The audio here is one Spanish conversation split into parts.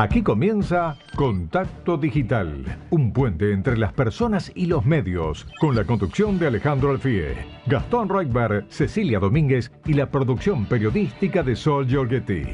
Aquí comienza Contacto Digital, un puente entre las personas y los medios, con la conducción de Alejandro Alfie, Gastón Reutberg, Cecilia Domínguez y la producción periodística de Sol Giorgetti.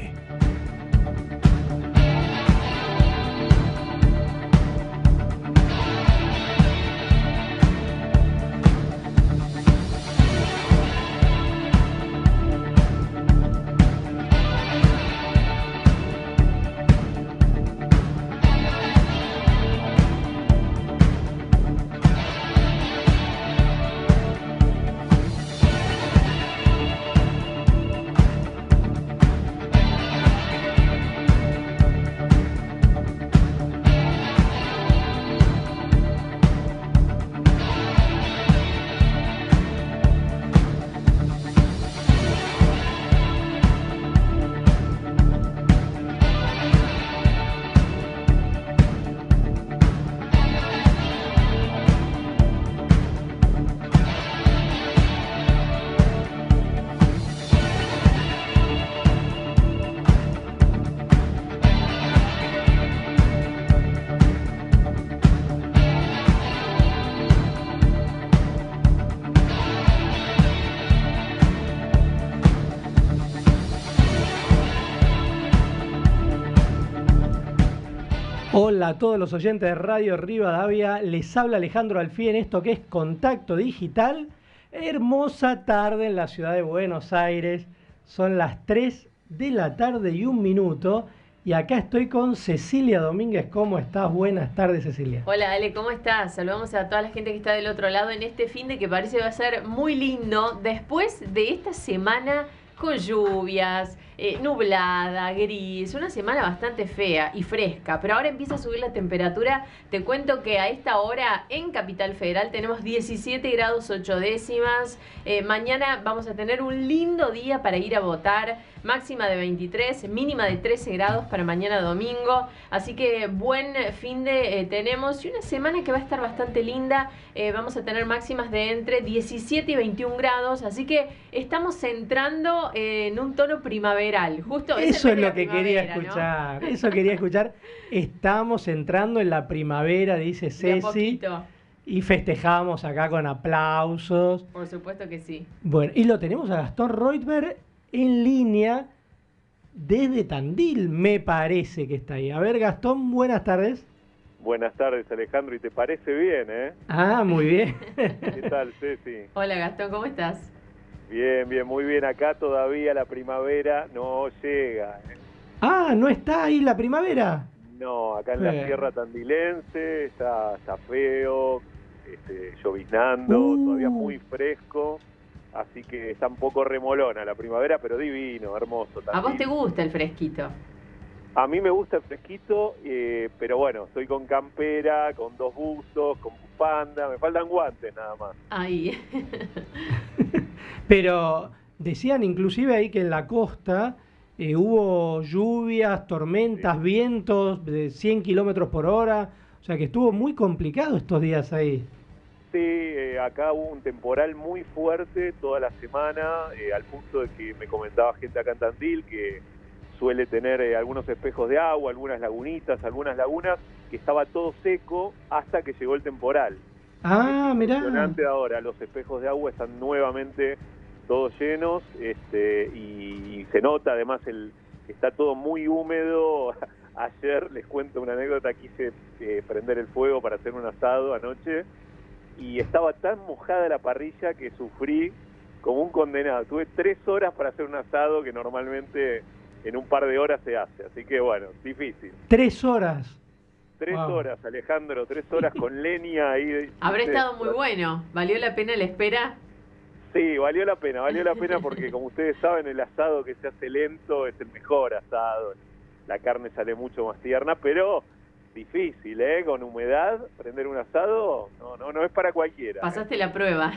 A todos los oyentes de Radio Rivadavia, les habla Alejandro Alfie en esto que es Contacto Digital. Hermosa tarde en la ciudad de Buenos Aires, son las 3 de la tarde y un minuto. Y acá estoy con Cecilia Domínguez. ¿Cómo estás? Buenas tardes, Cecilia. Hola, Ale, ¿cómo estás? Saludamos a toda la gente que está del otro lado en este fin de que parece va a ser muy lindo después de esta semana con lluvias, eh, nublada, gris, una semana bastante fea y fresca, pero ahora empieza a subir la temperatura. Te cuento que a esta hora en Capital Federal tenemos 17 grados 8 décimas. Eh, mañana vamos a tener un lindo día para ir a votar, máxima de 23, mínima de 13 grados para mañana domingo. Así que buen fin de eh, tenemos y una semana que va a estar bastante linda. vamos a tener máximas de entre 17 y 21 grados, así que estamos entrando en un tono primavera Justo eso es lo que quería escuchar. Eso quería escuchar. Estamos entrando en la primavera, dice Ceci. Y festejamos acá con aplausos. Por supuesto que sí. Bueno, y lo tenemos a Gastón Reutberg en línea desde Tandil, me parece que está ahí. A ver, Gastón, buenas tardes. Buenas tardes, Alejandro, y te parece bien, ¿eh? Ah, muy bien. ¿Qué tal, Ceci? Hola, Gastón, ¿cómo estás? Bien, bien, muy bien. Acá todavía la primavera no llega. ¿eh? Ah, ¿no está ahí la primavera? No, acá en la sierra tandilense está, está feo, este, lloviznando, uh. todavía muy fresco. Así que está un poco remolona la primavera, pero divino, hermoso. ¿A vos te gusta el fresquito? A mí me gusta el fresquito, eh, pero bueno, estoy con campera, con dos buzos, con bufanda, me faltan guantes nada más. Ahí. pero decían inclusive ahí que en la costa eh, hubo lluvias, tormentas, vientos de 100 kilómetros por hora, o sea que estuvo muy complicado estos días ahí. Sí, eh, acá hubo un temporal muy fuerte toda la semana, al punto de que me comentaba gente acá en Tandil que suele tener eh, algunos espejos de agua, algunas lagunitas, algunas lagunas, que estaba todo seco hasta que llegó el temporal. Ah, mirá. ahora, los espejos de agua están nuevamente todos llenos este, y, se nota además el está todo muy húmedo. Ayer les cuento una anécdota, quise eh, prender el fuego para hacer un asado anoche y estaba tan mojada la parrilla que sufrí como un condenado. Tuve tres horas para hacer un asado que normalmente en un par de horas se hace. Así que bueno, difícil. Tres horas. Tres horas, Alejandro, tres horas con leña ahí. Habrá estado muy bueno. ¿Valió la pena la espera? Sí, valió la pena, valió la pena porque como ustedes saben, el asado que se hace lento es el mejor asado. La carne sale mucho más tierna, pero difícil, ¿eh? Con humedad, prender un asado, no, no, no es para cualquiera. ¿eh? Pasaste la prueba.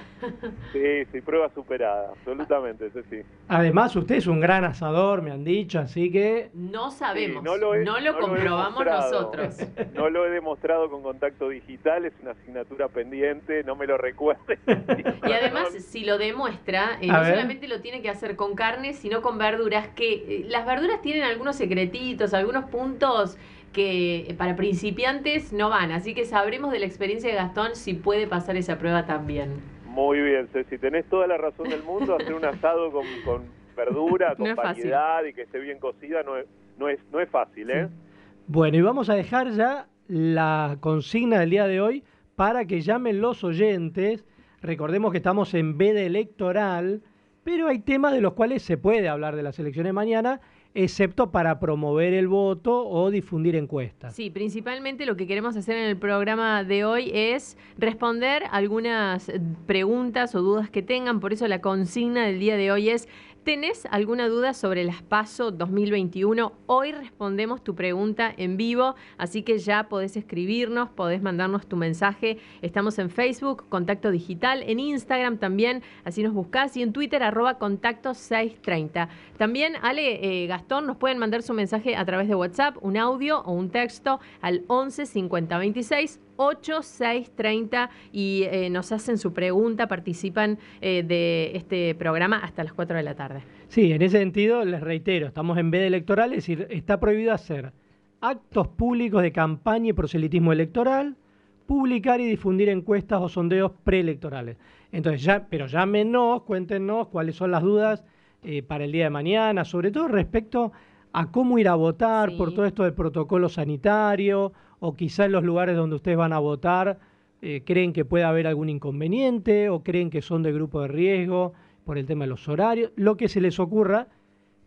Sí, sí, prueba superada, absolutamente, eso sí. Además, usted es un gran asador, me han dicho, así que... No sabemos, no lo, comprobamos nosotros. No lo he demostrado con contacto digital, es una asignatura pendiente, no me lo recuerde. y además, si lo demuestra, eh, no solamente lo tiene que hacer con carne, sino con verduras, que eh, las verduras tienen algunos secretitos, algunos puntos que para principiantes no van. Así que sabremos de la experiencia de Gastón si puede pasar esa prueba también. Muy bien, Ceci, tenés toda la razón del mundo. Hacer un asado con, con verdura, con variedad y que esté bien cocida no es, no es, no es fácil, ¿eh? Bueno, y vamos a dejar ya la consigna del día de hoy para que llamen los oyentes. Recordemos que estamos en veda electoral, pero hay temas de los cuales se puede hablar de las elecciones mañana excepto para promover el voto o difundir encuestas. Sí, principalmente lo que queremos hacer en el programa de hoy es responder algunas preguntas o dudas que tengan, por eso la consigna del día de hoy es ¿Tenés alguna duda sobre las PASO 2021? Hoy respondemos tu pregunta en vivo, así que ya podés escribirnos, podés mandarnos tu mensaje. Estamos en Facebook, Contacto Digital, en Instagram también, así nos buscás, y en Twitter, arroba Contacto 630. También, Ale, eh, Gastón, nos pueden mandar su mensaje a través de WhatsApp, un audio o un texto al 11 50 26 8630 y eh, nos hacen su pregunta, participan eh, de este programa hasta las 4 de la tarde. Sí, en ese sentido les reitero, estamos en veda electoral, es decir, está prohibido hacer actos públicos de campaña y proselitismo electoral, publicar y difundir encuestas o sondeos preelectorales. Entonces, ya, pero llámenos, cuéntenos cuáles son las dudas eh, para el día de mañana, sobre todo respecto a cómo ir a votar por todo esto del protocolo sanitario o quizá en los lugares donde ustedes van a votar eh, creen que puede haber algún inconveniente o creen que son de grupo de riesgo por el tema de los horarios, lo que se les ocurra,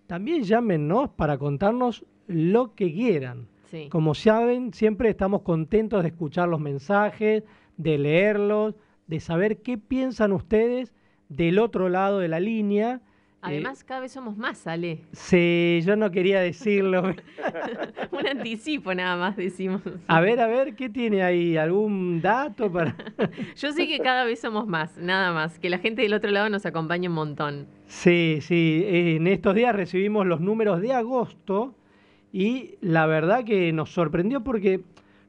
también llámenos para contarnos lo que quieran. Como saben, siempre estamos contentos de escuchar los mensajes, de leerlos, de saber qué piensan ustedes del otro lado de la línea Además, cada vez somos más, Ale. Sí, yo no quería decirlo. Un anticipo nada más decimos. A ver, a ver, ¿qué tiene ahí? ¿Algún dato para...? yo sé que cada vez somos más, nada más. Que la gente del otro lado nos acompañe un montón. Sí, sí. En estos días recibimos los números de agosto y la verdad que nos sorprendió porque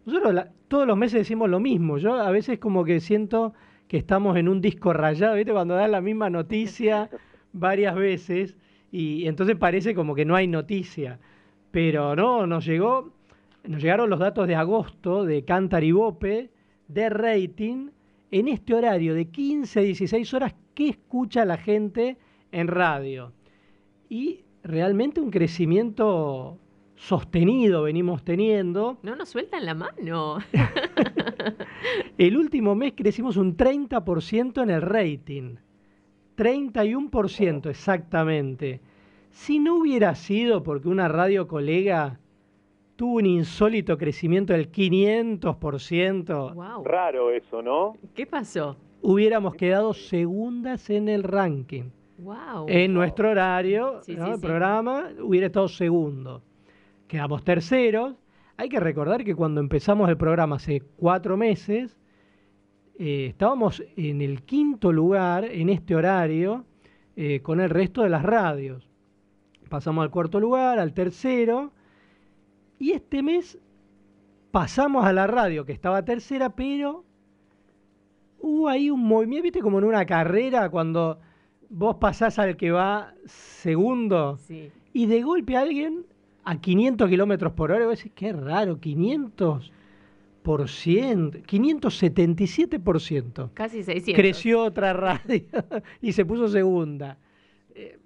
nosotros todos los meses decimos lo mismo. Yo a veces como que siento que estamos en un disco rayado, ¿viste? Cuando dan la misma noticia varias veces y entonces parece como que no hay noticia. Pero no, nos llegó, nos llegaron los datos de agosto de Cantar y Bope de rating en este horario de 15 a 16 horas que escucha la gente en radio. Y realmente un crecimiento sostenido venimos teniendo. No nos sueltan la mano. el último mes crecimos un 30% en el rating. 31% exactamente. Si no hubiera sido porque una radio colega tuvo un insólito crecimiento del 500%. Wow. Raro eso, ¿no? ¿Qué pasó? Hubiéramos quedado segundas en el ranking. Wow. En nuestro horario, el programa, hubiera estado segundo. Quedamos terceros. Hay que recordar que cuando empezamos el programa hace cuatro meses, eh, estábamos en el quinto lugar en este horario eh, con el resto de las radios. Pasamos al cuarto lugar, al tercero, y este mes pasamos a la radio que estaba tercera, pero hubo ahí un movimiento, viste, como en una carrera cuando vos pasás al que va segundo y de golpe alguien a 500 kilómetros por hora, vos decís, qué raro, 500 577%. Casi 600. Creció otra radio y se puso segunda. Eh,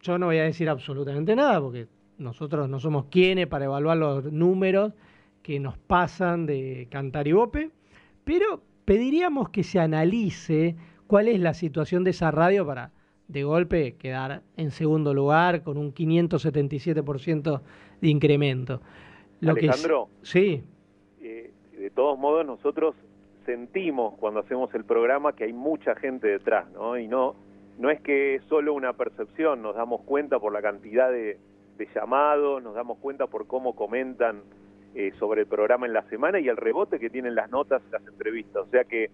yo no voy a decir absolutamente nada porque nosotros no somos quienes para evaluar los números que nos pasan de Cantar y Bope, pero pediríamos que se analice cuál es la situación de esa radio para de golpe quedar en segundo lugar con un 577% de incremento. Lo Alejandro, que sí de todos modos nosotros sentimos cuando hacemos el programa que hay mucha gente detrás, ¿no? Y no, no es que es solo una percepción, nos damos cuenta por la cantidad de, llamados, nos damos cuenta por cómo comentan eh, sobre el programa en la semana y el rebote que tienen las notas, las entrevistas. O sea que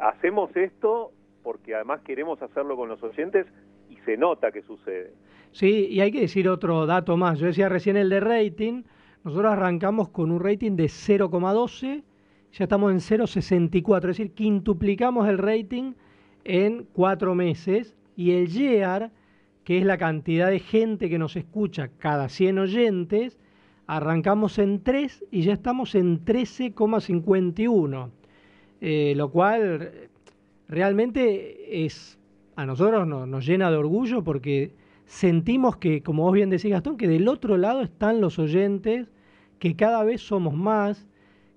hacemos esto porque además queremos hacerlo con los oyentes y se nota que sucede. Sí, y hay que decir otro dato más. Yo decía recién el de rating. Nosotros arrancamos con un rating de 0,12 ya estamos en 0,64, es decir, quintuplicamos el rating en cuatro meses y el YEAR, que es la cantidad de gente que nos escucha cada 100 oyentes, arrancamos en 3 y ya estamos en 13,51, eh, lo cual realmente es a nosotros nos llena de orgullo porque sentimos que, como vos bien decís Gastón, que del otro lado están los oyentes, que cada vez somos más,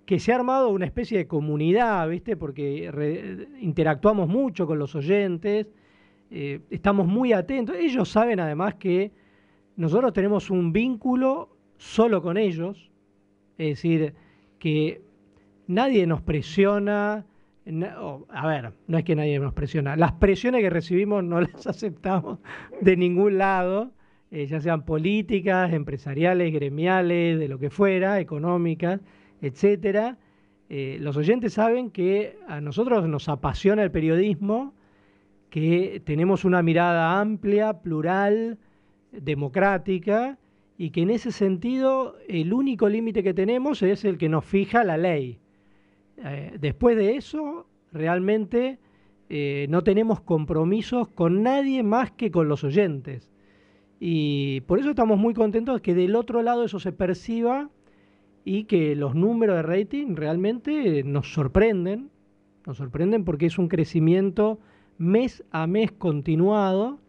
que se ha armado una especie de comunidad, ¿viste? Porque interactuamos mucho con los oyentes, eh, estamos muy atentos. Ellos saben además que nosotros tenemos un vínculo solo con ellos, es decir, que nadie nos presiona, a ver, no es que nadie nos presiona, las presiones que recibimos no las aceptamos de ningún lado, eh, ya sean políticas, empresariales, gremiales, de lo que fuera, económicas, etcétera. Eh, los oyentes saben que a nosotros nos apasiona el periodismo, que tenemos una mirada amplia, plural, democrática, y que en ese sentido el único límite que tenemos es el que nos fija la ley. Eh, después de eso, realmente eh, no tenemos compromisos con nadie más que con los oyentes. Y por eso estamos muy contentos de que del otro lado eso se perciba y que los números de rating realmente nos sorprenden. Nos sorprenden porque es un crecimiento mes a mes continuado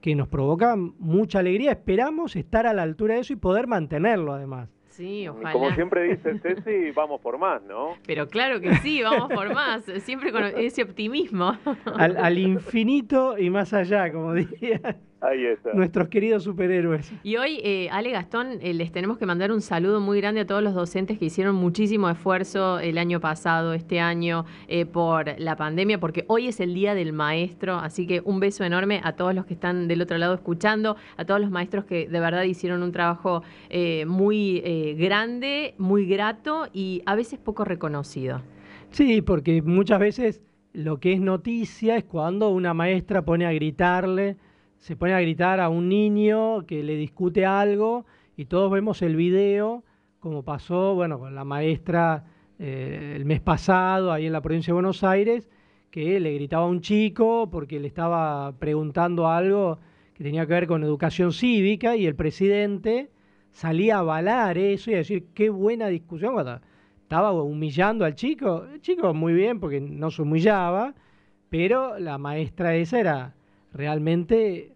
que nos provoca mucha alegría. Esperamos estar a la altura de eso y poder mantenerlo además. Sí, ojalá. Como siempre dice Ceci, vamos por más, ¿no? Pero claro que sí, vamos por más, siempre con ese optimismo. Al, al infinito y más allá, como diría. Ahí está. Nuestros queridos superhéroes. Y hoy, eh, Ale Gastón, eh, les tenemos que mandar un saludo muy grande a todos los docentes que hicieron muchísimo esfuerzo el año pasado, este año, eh, por la pandemia, porque hoy es el Día del Maestro, así que un beso enorme a todos los que están del otro lado escuchando, a todos los maestros que de verdad hicieron un trabajo muy grande, muy grato y a veces poco reconocido. Sí, porque muchas veces lo que es noticia es cuando una maestra pone a gritarle se pone a gritar a un niño que le discute algo y todos vemos el video, como pasó, bueno, con la maestra eh, el mes pasado ahí en la provincia de Buenos Aires, que le gritaba a un chico porque le estaba preguntando algo que tenía que ver con educación cívica y el presidente salía a avalar eso y a decir qué buena discusión estaba humillando al chico. El chico muy bien porque no se humillaba, pero la maestra esa era realmente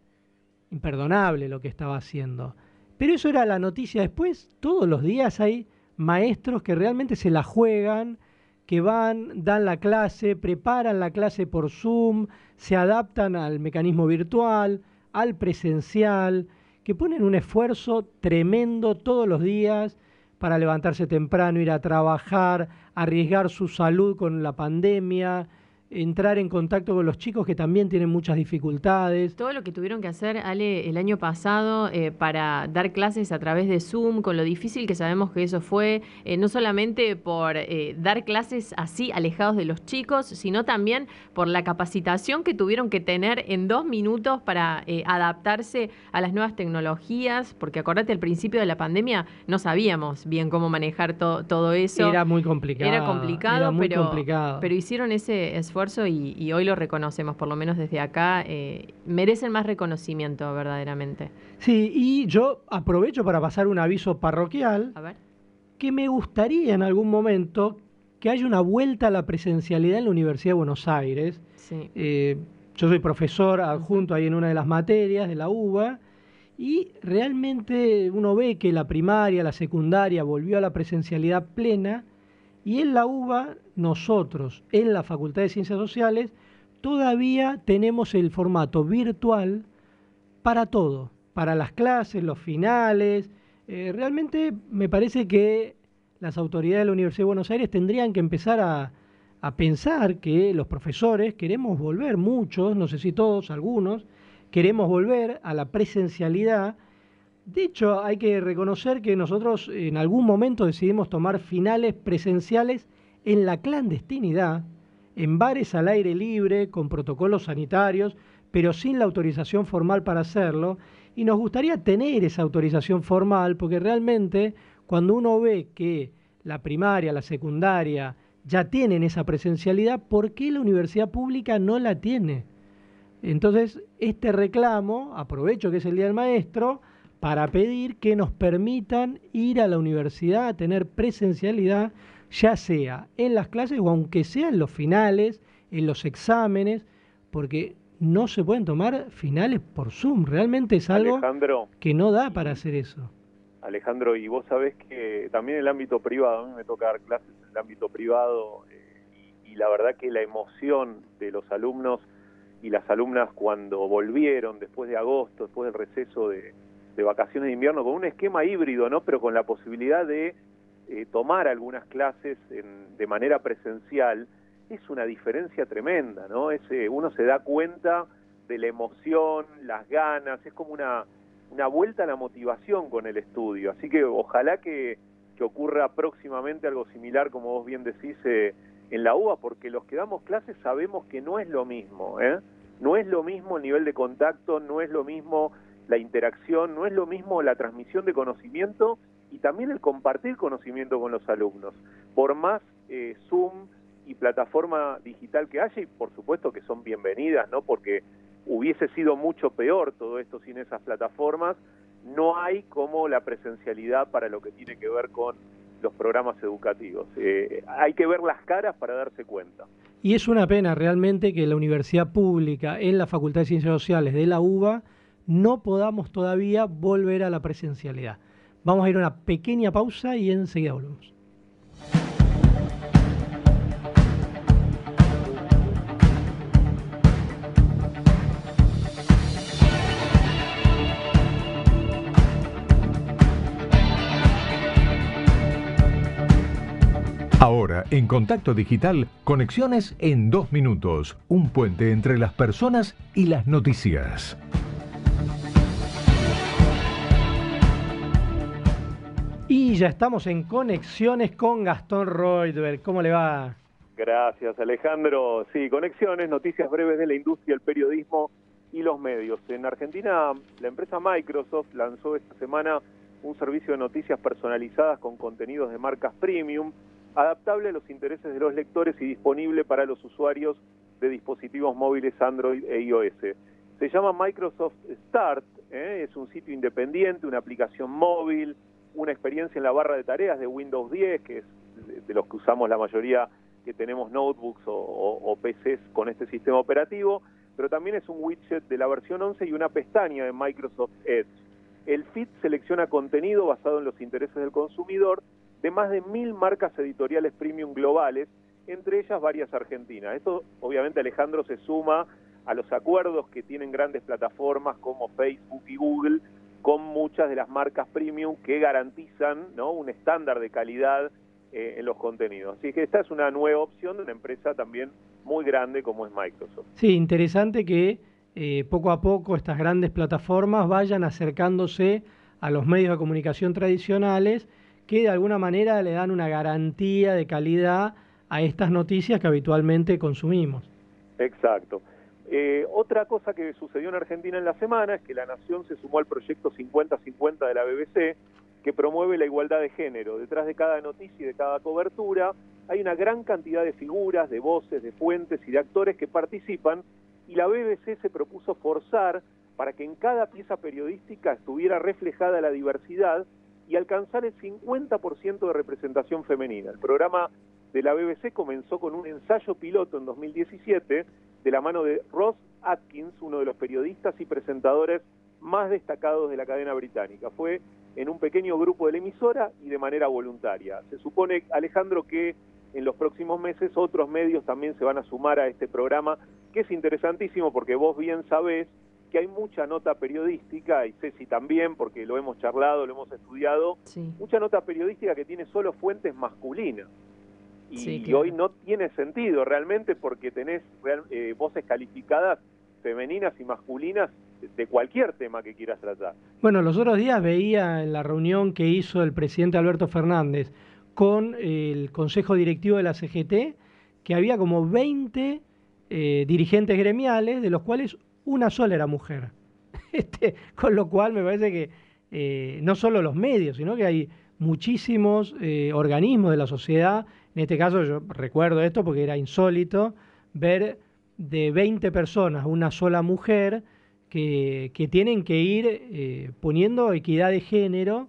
imperdonable lo que estaba haciendo. Pero eso era la noticia después. Todos los días hay maestros que realmente se la juegan, que van, dan la clase, preparan la clase por Zoom, se adaptan al mecanismo virtual, al presencial, que ponen un esfuerzo tremendo todos los días para levantarse temprano, ir a trabajar, arriesgar su salud con la pandemia, entrar en contacto con los chicos que también tienen muchas dificultades. Todo lo que tuvieron que hacer, Ale, el año pasado eh, para dar clases a través de Zoom, con lo difícil que sabemos que eso fue, eh, no solamente por eh, dar clases así alejados de los chicos, sino también por la capacitación que tuvieron que tener en dos minutos para adaptarse a las nuevas tecnologías, porque acordate, al principio de la pandemia no sabíamos bien cómo manejar todo eso. Era muy complicado. Era complicado, pero, complicado. pero hicieron ese esfuerzo y, hoy lo reconocemos, por lo menos desde acá, eh, merecen más reconocimiento verdaderamente. Sí, y yo aprovecho para pasar un aviso parroquial, a ver. que me gustaría en algún momento que haya una vuelta a la presencialidad en la Universidad de Buenos Aires. Sí. Eh, yo soy profesor adjunto ahí en una de las materias de la UBA y realmente uno ve que la primaria, la secundaria volvió a la presencialidad plena y en la UBA, nosotros, en la Facultad de Ciencias Sociales, todavía tenemos el formato virtual para todo, para las clases, los finales. Eh, realmente me parece que las autoridades de la Universidad de Buenos Aires tendrían que empezar a, a pensar que los profesores queremos volver, muchos, no sé si todos, algunos, queremos volver a la presencialidad de hecho, hay que reconocer que nosotros en algún momento decidimos tomar finales presenciales en la clandestinidad, en bares al aire libre, con protocolos sanitarios, pero sin la autorización formal para hacerlo. Y nos gustaría tener esa autorización formal, porque realmente cuando uno ve que la primaria, la secundaria ya tienen esa presencialidad, ¿por qué la universidad pública no la tiene? Entonces, este reclamo, aprovecho que es el Día del Maestro, para pedir que nos permitan ir a la universidad a tener presencialidad, ya sea en las clases o aunque sea en los finales, en los exámenes, porque no se pueden tomar finales por Zoom. Realmente es algo que no da para hacer eso. Alejandro, y vos sabés que también el ámbito privado, a mí me toca dar clases en el ámbito privado, eh, y, la verdad que la emoción de los alumnos y las alumnas cuando volvieron después de agosto, después del receso de, vacaciones de invierno, con un esquema híbrido, ¿no? Pero con la posibilidad de eh, tomar algunas clases de manera presencial, es una diferencia tremenda, ¿no? Es, uno se da cuenta de la emoción, las ganas, es como una, una vuelta a la motivación con el estudio. Así que ojalá que, que ocurra próximamente algo similar, como vos bien decís, eh, en la UBA, porque los que damos clases sabemos que no es lo mismo, ¿eh? No es lo mismo el nivel de contacto, no es lo mismo la interacción, no es lo mismo la transmisión de conocimiento y también el compartir conocimiento con los alumnos. Por más eh, Zoom, y plataforma digital que haya y por supuesto que son bienvenidas, ¿no? Porque hubiese sido mucho peor todo esto sin esas plataformas. No hay como la presencialidad para lo que tiene que ver con los programas educativos. Eh, hay que ver las caras para darse cuenta. Y es una pena realmente que la universidad pública en la Facultad de Ciencias Sociales de la UBA no podamos todavía volver a la presencialidad. Vamos a ir a una pequeña pausa y enseguida volvemos. Ahora, en Contacto Digital, conexiones en dos minutos, un puente entre las personas y las noticias. Y ya estamos en conexiones con Gastón Reutberg. ¿Cómo le va? Gracias, Alejandro. Sí, conexiones, noticias breves de la industria, el periodismo y los medios. En Argentina, la empresa Microsoft lanzó esta semana un servicio de noticias personalizadas con contenidos de marcas premium adaptable a los intereses de los lectores y disponible para los usuarios de dispositivos móviles Android e iOS. Se llama Microsoft Start, ¿eh? es un sitio independiente, una aplicación móvil, una experiencia en la barra de tareas de Windows 10, que es de los que usamos la mayoría que tenemos notebooks o, PCs con este sistema operativo, pero también es un widget de la versión 11 y una pestaña de Microsoft Edge. El feed selecciona contenido basado en los intereses del consumidor de más de mil marcas editoriales premium globales, entre ellas varias argentinas. Esto obviamente Alejandro se suma a los acuerdos que tienen grandes plataformas como Facebook y Google con muchas de las marcas premium que garantizan ¿no? un estándar de calidad eh, en los contenidos. Así que esta es una nueva opción de una empresa también muy grande como es Microsoft. Sí, interesante que eh, poco a poco estas grandes plataformas vayan acercándose a los medios de comunicación tradicionales que de alguna manera le dan una garantía de calidad a estas noticias que habitualmente consumimos. Exacto. Eh, otra cosa que sucedió en Argentina en la semana es que la Nación se sumó al proyecto 50-50 de la BBC, que promueve la igualdad de género. Detrás de cada noticia y de cada cobertura hay una gran cantidad de figuras, de voces, de fuentes y de actores que participan y la BBC se propuso forzar para que en cada pieza periodística estuviera reflejada la diversidad y alcanzar el 50% de representación femenina. El programa de la BBC comenzó con un ensayo piloto en 2017 de la mano de Ross Atkins, uno de los periodistas y presentadores más destacados de la cadena británica. Fue en un pequeño grupo de la emisora y de manera voluntaria. Se supone, Alejandro, que en los próximos meses otros medios también se van a sumar a este programa, que es interesantísimo porque vos bien sabés que hay mucha nota periodística, y Ceci también, porque lo hemos charlado, lo hemos estudiado, mucha nota periodística que tiene solo fuentes masculinas. Y, hoy no tiene sentido realmente porque tenés eh, voces calificadas femeninas y masculinas de cualquier tema que quieras tratar. Bueno, los otros días veía en la reunión que hizo el presidente Alberto Fernández con el Consejo Directivo de la CGT que había como 20 eh, dirigentes gremiales, de los cuales una sola era mujer. Este, con lo cual me parece que eh, no solo los medios, sino que hay muchísimos eh, organismos de la sociedad. En este caso yo recuerdo esto porque era insólito ver de 20 personas una sola mujer que, tienen que ir eh, poniendo equidad de género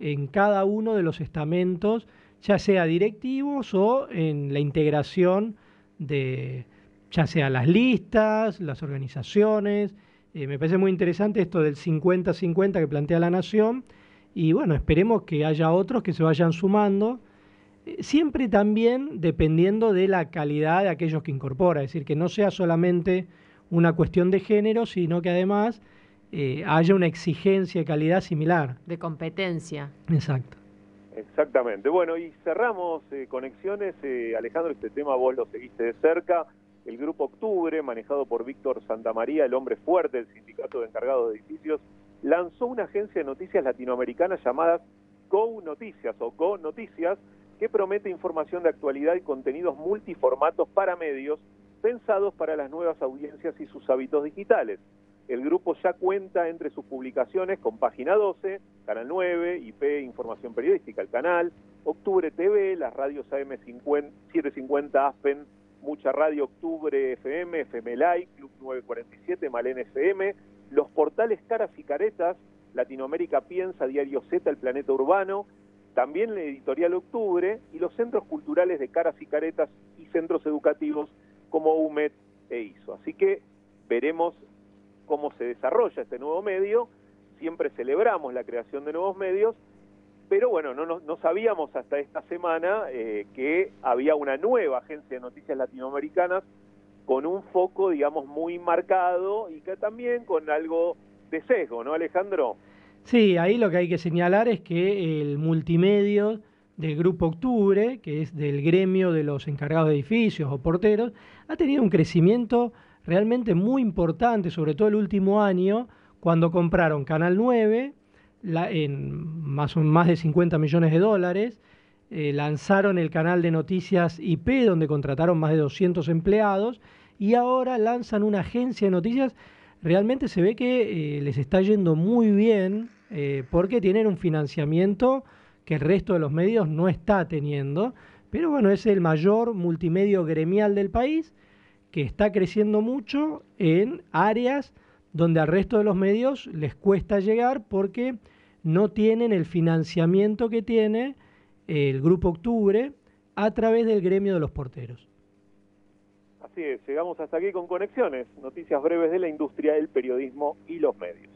en cada uno de los estamentos, ya sea directivos o en la integración de ya sea las listas, las organizaciones. Eh, me parece muy interesante esto del 50-50 que plantea la Nación y bueno, esperemos que haya otros que se vayan sumando, siempre también dependiendo de la calidad de aquellos que incorpora, es decir, que no sea solamente una cuestión de género, sino que además eh, haya una exigencia de calidad similar. De competencia. Exacto. Exactamente. Bueno, y cerramos eh, conexiones. Eh, Alejandro, este tema vos lo seguiste de cerca. El Grupo Octubre, manejado por Víctor Santamaría, el hombre fuerte del Sindicato de Encargados de Edificios, lanzó una agencia de noticias latinoamericana llamada Go Noticias o Go Noticias, que promete información de actualidad y contenidos multiformatos para medios pensados para las nuevas audiencias y sus hábitos digitales. El grupo ya cuenta entre sus publicaciones con Página 12, Canal 9, IP Información Periodística, el canal, Octubre TV, las radios AM 750 Aspen, Mucha Radio Octubre FM, FM Live, Club 947, Malen FM, los portales Caras y Caretas, Latinoamérica Piensa, Diario Z, El Planeta Urbano, también la editorial Octubre y los centros culturales de Caras y Caretas y centros educativos como UMED e ISO. Así que veremos cómo se desarrolla este nuevo medio. Siempre celebramos la creación de nuevos medios, pero bueno, no, no, sabíamos hasta esta semana eh, que había una nueva agencia de noticias latinoamericanas con un foco, digamos, muy marcado y que también con algo de sesgo, ¿no, Alejandro? Sí, ahí lo que hay que señalar es que el multimedio del Grupo Octubre, que es del gremio de los encargados de edificios o porteros, ha tenido un crecimiento realmente muy importante, sobre todo el último año, cuando compraron Canal 9 en más, de 50 millones de dólares, eh, lanzaron el canal de noticias IP, donde contrataron más de 200 empleados, y ahora lanzan una agencia de noticias. Realmente se ve que eh, les está yendo muy bien eh, porque tienen un financiamiento que el resto de los medios no está teniendo. Pero bueno, es el mayor multimedio gremial del país que está creciendo mucho en áreas donde al resto de los medios les cuesta llegar porque no tienen el financiamiento que tiene el Grupo Octubre a través del gremio de los porteros. Así es, llegamos hasta aquí con conexiones, noticias breves de la industria, el periodismo y los medios.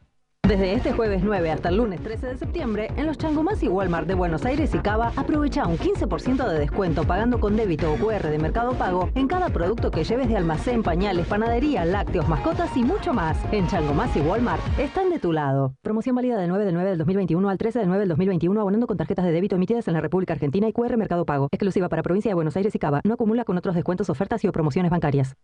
Desde este jueves 9 hasta el lunes 13 de septiembre, en los Changomás y Walmart de Buenos Aires y Cava, aprovecha un 15% de descuento pagando con débito o QR de Mercado Pago en cada producto que lleves de almacén, pañales, panadería, lácteos, mascotas y mucho más. En Changomás y Walmart están de tu lado. Promoción válida del 9 del 9 del 2021 al 13 del 9 del 2021 abonando con tarjetas de débito emitidas en la República Argentina y QR Mercado Pago. Exclusiva para provincia de Buenos Aires y Cava. No acumula con otros descuentos, ofertas y o promociones bancarias.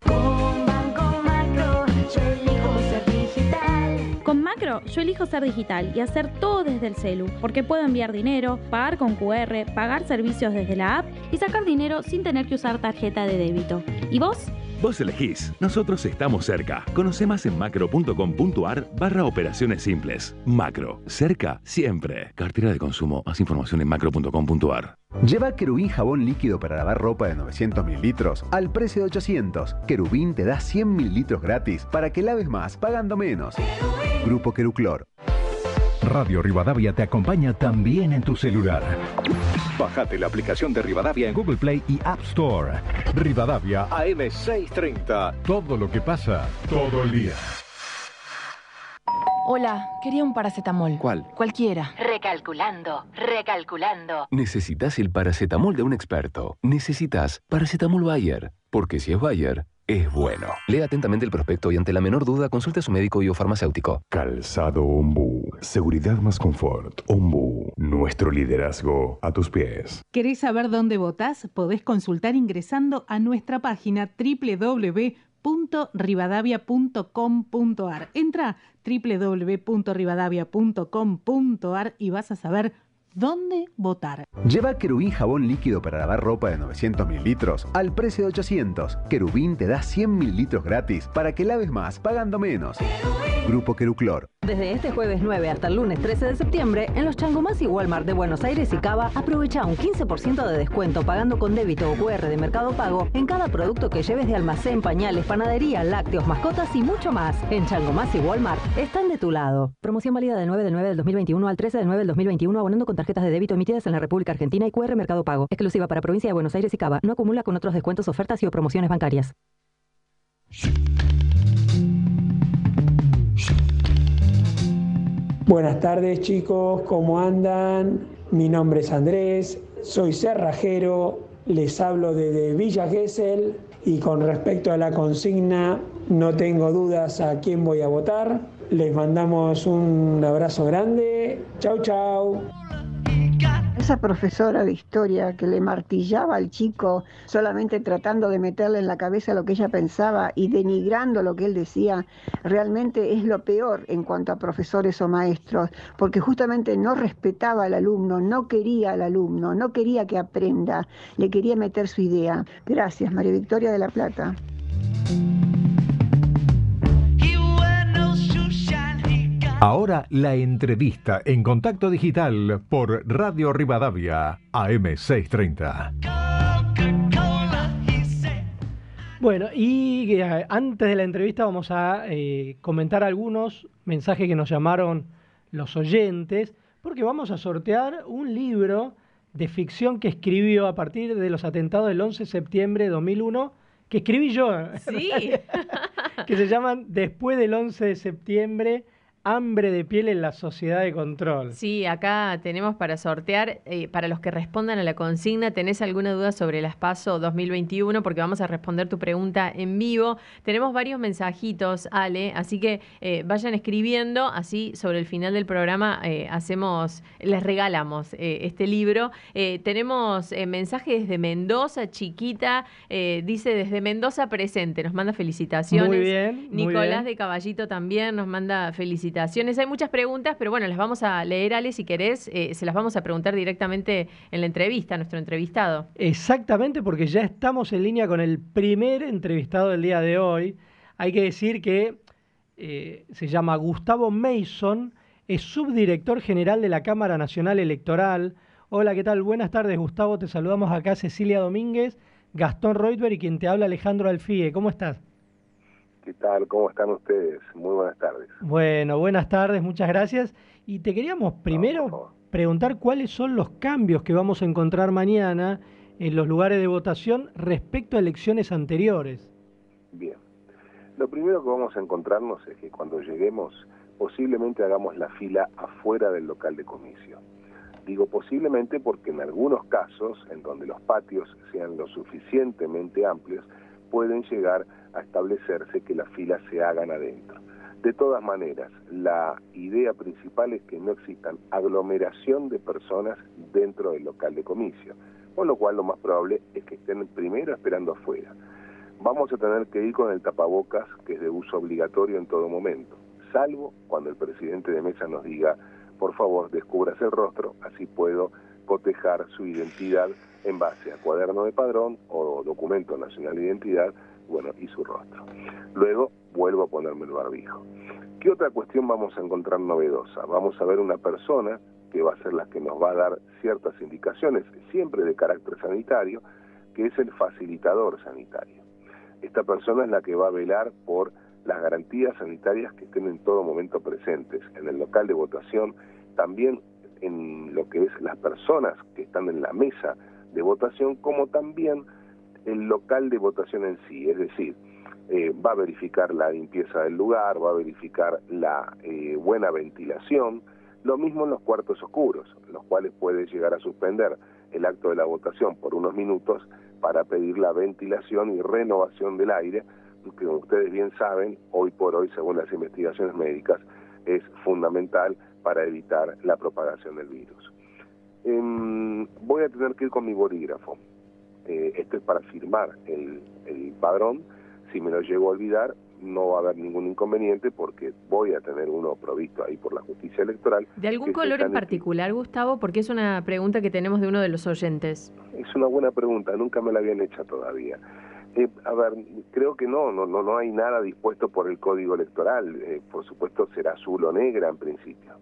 Con Macro yo elijo ser digital y hacer todo desde el celu, porque puedo enviar dinero, pagar con QR, pagar servicios desde la app y sacar dinero sin tener que usar tarjeta de débito. ¿Y vos? Vos elegís, nosotros estamos cerca. Conoce más en macro.com.ar barra operaciones simples. Macro, cerca siempre. Cartera de consumo, más información en macro.com.ar. Lleva Querubín jabón líquido para lavar ropa de 900 mililitros al precio de 800. Querubín te da 100 mililitros gratis para que laves más pagando menos. Grupo Queruclor. Radio Rivadavia te acompaña también en tu celular. Bájate la aplicación de Rivadavia en Google Play y App Store. Rivadavia AM630. Todo lo que pasa todo el día. Hola, quería un paracetamol. ¿Cuál? Cualquiera. Recalculando, recalculando. Necesitas el paracetamol de un experto. Necesitas paracetamol Bayer. Porque si es Bayer, es bueno. Lea atentamente el prospecto y ante la menor duda consulte a su médico y o farmacéutico. Calzado Ombu. Seguridad más confort. Ombu. Nuestro liderazgo a tus pies. ¿Querés saber dónde votás? Podés consultar ingresando a nuestra página www.rivadavia.com.ar. Entra www.rivadavia.com.ar y vas a saber dónde votar. Lleva Querubín jabón líquido para lavar ropa de 900 mililitros al precio de 800. Querubín te da 100 mililitros gratis para que laves más pagando menos. Grupo Queruclor. Desde este jueves 9 hasta el lunes 13 de septiembre, en los Changomás y Walmart de Buenos Aires y Cava, aprovecha un 15% de descuento pagando con débito o QR de Mercado Pago en cada producto que lleves de almacén, pañales, panadería, lácteos, mascotas y mucho más. En Changomás y Walmart están de tu lado. Promoción válida del 9 del 9 del 2021 al 13 del 9 del 2021 abonando con tarjetas de débito emitidas en la República Argentina y QR Mercado Pago. Exclusiva para provincia de Buenos Aires y Cava. No acumula con otros descuentos, ofertas y o promociones bancarias. Buenas tardes chicos, ¿cómo andan? Mi nombre es Andrés, soy cerrajero, les hablo desde Villa Gesell y con respecto a la consigna no tengo dudas a quién voy a votar. Les mandamos un abrazo grande. Chau, chau. Esa profesora de historia que le martillaba al chico solamente tratando de meterle en la cabeza lo que ella pensaba y denigrando lo que él decía, realmente es lo peor en cuanto a profesores o maestros, porque justamente no respetaba al alumno, no quería al alumno, no quería que aprenda, le quería meter su idea. Gracias, María Victoria de la Plata. Ahora la entrevista en contacto digital por Radio Rivadavia, AM630. Bueno, y eh, antes de la entrevista vamos a eh, comentar algunos mensajes que nos llamaron los oyentes, porque vamos a sortear un libro de ficción que escribió a partir de los atentados del 11 de septiembre de 2001, que escribí yo. Sí. que se llaman Después del 11 de septiembre hambre de piel en la sociedad de control. Sí, acá tenemos para sortear, eh, para los que respondan a la consigna, ¿tenés alguna duda sobre las PASO 2021? Porque vamos a responder tu pregunta en vivo. Tenemos varios mensajitos, Ale, así que eh, vayan escribiendo, así sobre el final del programa eh, hacemos, les regalamos este libro. tenemos mensajes desde Mendoza, chiquita, dice desde Mendoza presente, nos manda felicitaciones. Muy bien. Nicolás muy de Caballito también nos manda felicitaciones hay muchas preguntas, pero bueno, las vamos a leer, Ale, si querés. Eh, se las vamos a preguntar directamente en la entrevista, a nuestro entrevistado. Exactamente, porque ya estamos en línea con el primer entrevistado del día de hoy. Hay que decir que eh, se llama Gustavo Mason, es subdirector general de la Cámara Nacional Electoral. Hola, ¿qué tal? Buenas tardes, Gustavo. Te saludamos acá Cecilia Domínguez, Gastón Reutberg y quien te habla Alejandro Alfie. ¿Cómo estás? ¿Qué tal? ¿Cómo están ustedes? Muy buenas tardes. Bueno, buenas tardes, muchas gracias. Y te queríamos primero preguntar cuáles son los cambios que vamos a encontrar mañana en los lugares de votación respecto a elecciones anteriores. Bien. Lo primero que vamos a encontrarnos es que cuando lleguemos posiblemente hagamos la fila afuera del local de comicio. Digo posiblemente porque en algunos casos, en donde los patios sean lo suficientemente amplios, pueden llegar a establecerse que las filas se hagan adentro. De todas maneras, la idea principal es que no existan aglomeración de personas dentro del local de comicio, con lo cual lo más probable es que estén primero esperando afuera. Vamos a tener que ir con el tapabocas, que es de uso obligatorio en todo momento, salvo cuando el presidente de mesa nos diga, por favor, descubras el rostro, así puedo cotejar su identidad en base a cuaderno de padrón o documento nacional de identidad bueno, y su rostro. Luego vuelvo a ponerme el barbijo. ¿Qué otra cuestión vamos a encontrar novedosa? Vamos a ver una persona que va a ser la que nos va a dar ciertas indicaciones, siempre de carácter sanitario, que es el facilitador sanitario. Esta persona es la que va a velar por las garantías sanitarias que estén en todo momento presentes en el local de votación, también en lo que es las personas que están en la mesa de votación, como también el local de votación en sí, es decir, eh, va a verificar la limpieza del lugar, va a verificar la eh, buena ventilación, lo mismo en los cuartos oscuros, los cuales puede llegar a suspender el acto de la votación por unos minutos para pedir la ventilación y renovación del aire, que como ustedes bien saben, hoy por hoy, según las investigaciones médicas, es fundamental para evitar la propagación del virus. Em, voy a tener que ir con mi bolígrafo eh, esto es para firmar el, padrón, si me lo llego a olvidar no va a haber ningún inconveniente porque voy a tener uno provisto ahí por la justicia electoral. ¿De algún color en particular, Gustavo? Porque es una pregunta que tenemos de uno de los oyentes. Es una buena pregunta, nunca me la habían hecho todavía. Eh, a ver, creo que no, no, no, no hay nada dispuesto por el código electoral. Eh, por supuesto será azul o negra en principio.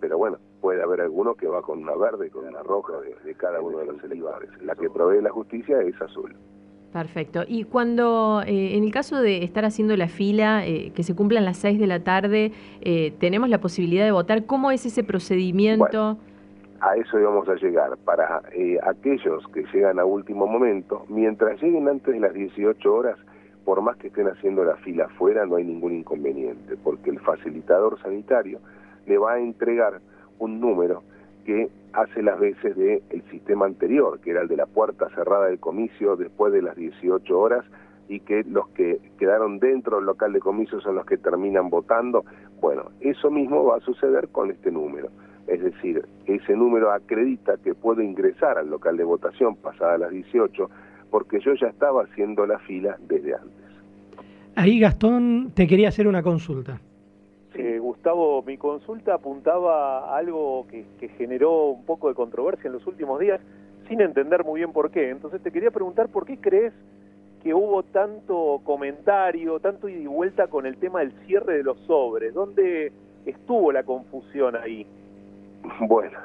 Pero bueno, puede haber alguno que va con una verde, con una roja de, cada uno de los electores. La que provee la justicia es azul. Perfecto. Y cuando, eh, en el caso de estar haciendo la fila, que se cumplan las 6 de la tarde, tenemos la posibilidad de votar. ¿Cómo es ese procedimiento? a eso íbamos a llegar. Para eh, aquellos que llegan a último momento, mientras lleguen antes de las 18 horas, por más que estén haciendo la fila afuera, no hay ningún inconveniente, porque el facilitador sanitario le va a entregar un número que hace las veces del el sistema anterior, que era el de la puerta cerrada del comicio después de las 18 horas, y que los que quedaron dentro del local de comicio son los que terminan votando. Bueno, eso mismo va a suceder con este número. Es decir, ese número acredita que puedo ingresar al local de votación pasada las 18 porque yo ya estaba haciendo la fila desde antes. Ahí Gastón te quería hacer una consulta. Gustavo, mi consulta apuntaba a algo que, que generó un poco de controversia en los últimos días sin entender muy bien por qué. Entonces te quería preguntar por qué crees que hubo tanto comentario, tanto ida y vuelta con el tema del cierre de los sobres. ¿Dónde estuvo la confusión ahí? Bueno,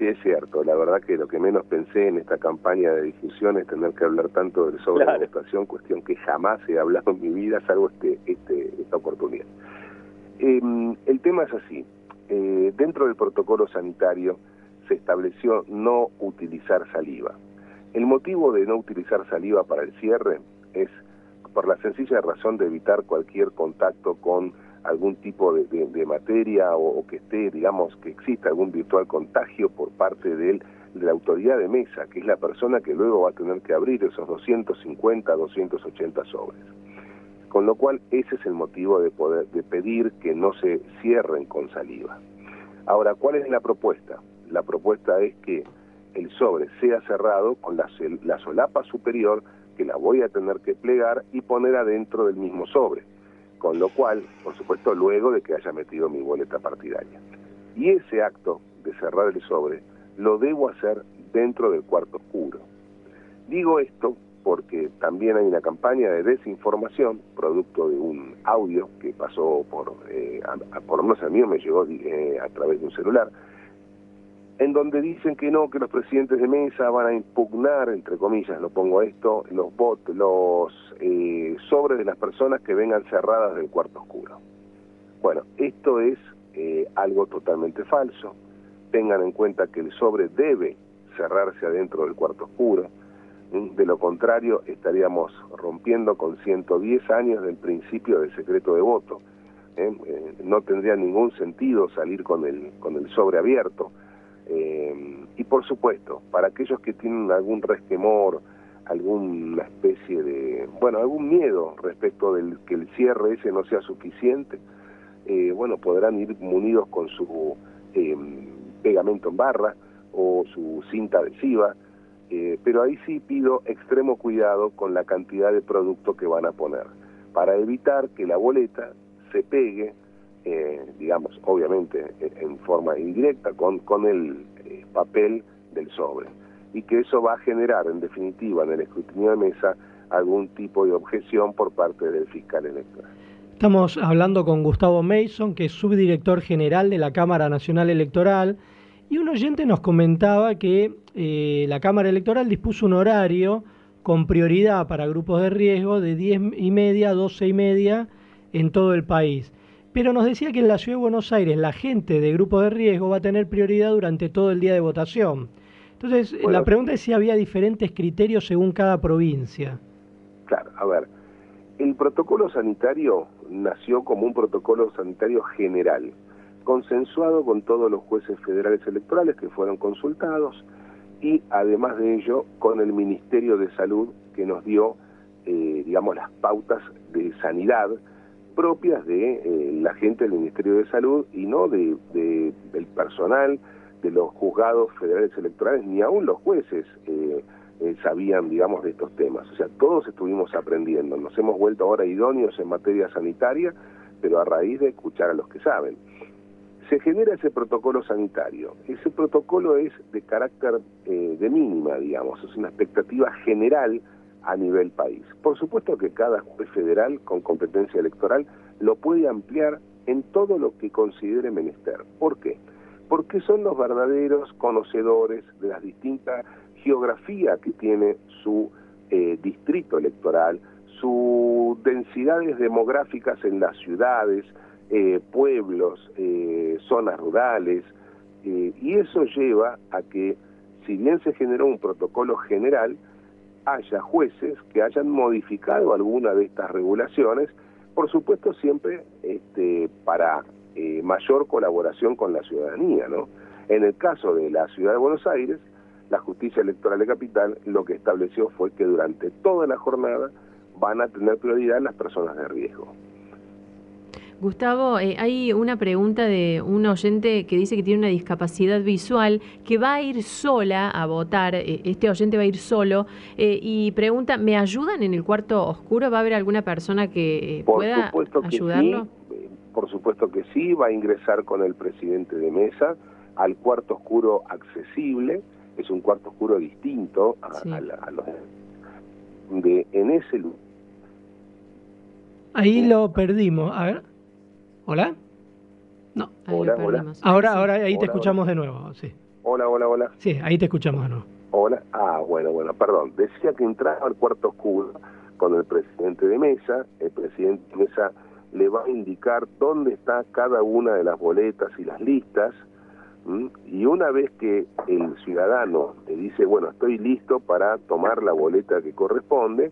sí es cierto. La verdad que lo que menos pensé en esta campaña de difusión es tener que hablar tanto de sobre la votación, cuestión que jamás he hablado en mi vida, salvo este, este, esta oportunidad. Em, el tema es así. Eh, dentro del protocolo sanitario se estableció no utilizar saliva. El motivo de no utilizar saliva para el cierre es por la sencilla razón de evitar cualquier contacto con algún tipo de, materia o, que esté, digamos, que exista algún virtual contagio por parte de, de la autoridad de mesa, que es la persona que luego va a tener que abrir esos 250, 280 sobres. Con lo cual, ese es el motivo de, poder, de pedir que no se cierren con saliva. Ahora, ¿cuál es la propuesta? La propuesta es que el sobre sea cerrado con la, la solapa superior que la voy a tener que plegar y poner adentro del mismo sobre con lo cual, por supuesto, luego de que haya metido mi boleta partidaria. Y ese acto de cerrar el sobre lo debo hacer dentro del cuarto oscuro. Digo esto porque también hay una campaña de desinformación, producto de un audio que pasó por, eh, por lo menos a mí me llegó eh, a través de un celular, en donde dicen que no, que los presidentes de mesa van a impugnar, entre comillas, lo pongo esto, los votos, los eh, sobres de las personas que vengan cerradas del cuarto oscuro. Bueno, esto es eh, algo totalmente falso. Tengan en cuenta que el sobre debe cerrarse adentro del cuarto oscuro. De lo contrario, estaríamos rompiendo con 110 años del principio del secreto de voto. ¿eh? no tendría ningún sentido salir con el, con el sobre abierto eh, y por supuesto, para aquellos que tienen algún resquemor, alguna especie de, bueno, algún miedo respecto del que el cierre ese no sea suficiente, eh, bueno, podrán ir munidos con su pegamento en barra o su cinta adhesiva, eh, pero ahí sí pido extremo cuidado con la cantidad de producto que van a poner, para evitar que la boleta se pegue eh, digamos, obviamente eh, en forma indirecta con, con el papel del sobre. Y que eso va a generar, en definitiva, en el escrutinio de mesa, algún tipo de objeción por parte del fiscal electoral. Estamos hablando con Gustavo Mason, que es subdirector general de la Cámara Nacional Electoral, y un oyente nos comentaba que la Cámara Electoral dispuso un horario con prioridad para grupos de riesgo de 10 y media a 12 y media en todo el país pero nos decía que en la ciudad de Buenos Aires la gente de grupo de riesgo va a tener prioridad durante todo el día de votación. Entonces, la pregunta es si había diferentes criterios según cada provincia. Claro, a ver, el protocolo sanitario nació como un protocolo sanitario general, consensuado con todos los jueces federales electorales que fueron consultados y además de ello con el Ministerio de Salud que nos dio, eh, digamos, las pautas de sanidad propias de eh, la gente del Ministerio de Salud y no de, del personal de los juzgados federales electorales, ni aún los jueces eh, eh, sabían, digamos, de estos temas. O sea, todos estuvimos aprendiendo. Nos hemos vuelto ahora idóneos en materia sanitaria, pero a raíz de escuchar a los que saben. Se genera ese protocolo sanitario. Ese protocolo es de carácter de mínima, digamos, es una expectativa general a nivel país. Por supuesto que cada juez federal con competencia electoral lo puede ampliar en todo lo que considere menester. ¿Por qué? Porque son los verdaderos conocedores de las distintas geografías que tiene su eh, distrito electoral, sus densidades demográficas en las ciudades, eh, pueblos, eh, zonas rurales, y eso lleva a que, si bien se generó un protocolo general, haya jueces que hayan modificado alguna de estas regulaciones, por supuesto siempre este, para eh, mayor colaboración con la ciudadanía. ¿no? En el caso de la ciudad de Buenos Aires, la justicia electoral de capital lo que estableció fue que durante toda la jornada van a tener prioridad las personas de riesgo. Gustavo, eh, hay una pregunta de un oyente que dice que tiene una discapacidad visual, que va a ir sola a votar, eh, este oyente va a ir solo, eh, y pregunta, ¿me ayudan en el cuarto oscuro? ¿Va a haber alguna persona que pueda ayudarlo? por supuesto que sí, va a ingresar con el presidente de mesa al cuarto oscuro accesible, es un cuarto oscuro distinto a, los de en ese lugar. Ahí lo perdimos. A ver. ¿Hola? No. hola, hola. Ahora, ahora ahí te escuchamos de nuevo, sí. Hola, hola, hola. Sí, ahí te escuchamos de nuevo. Hola. Ah, bueno, bueno, perdón. Decía que entraba al cuarto oscuro con el presidente de mesa. El presidente de mesa le va a indicar dónde está cada una de las boletas y las listas. Y una vez que el ciudadano le dice, bueno, estoy listo para tomar la boleta que corresponde,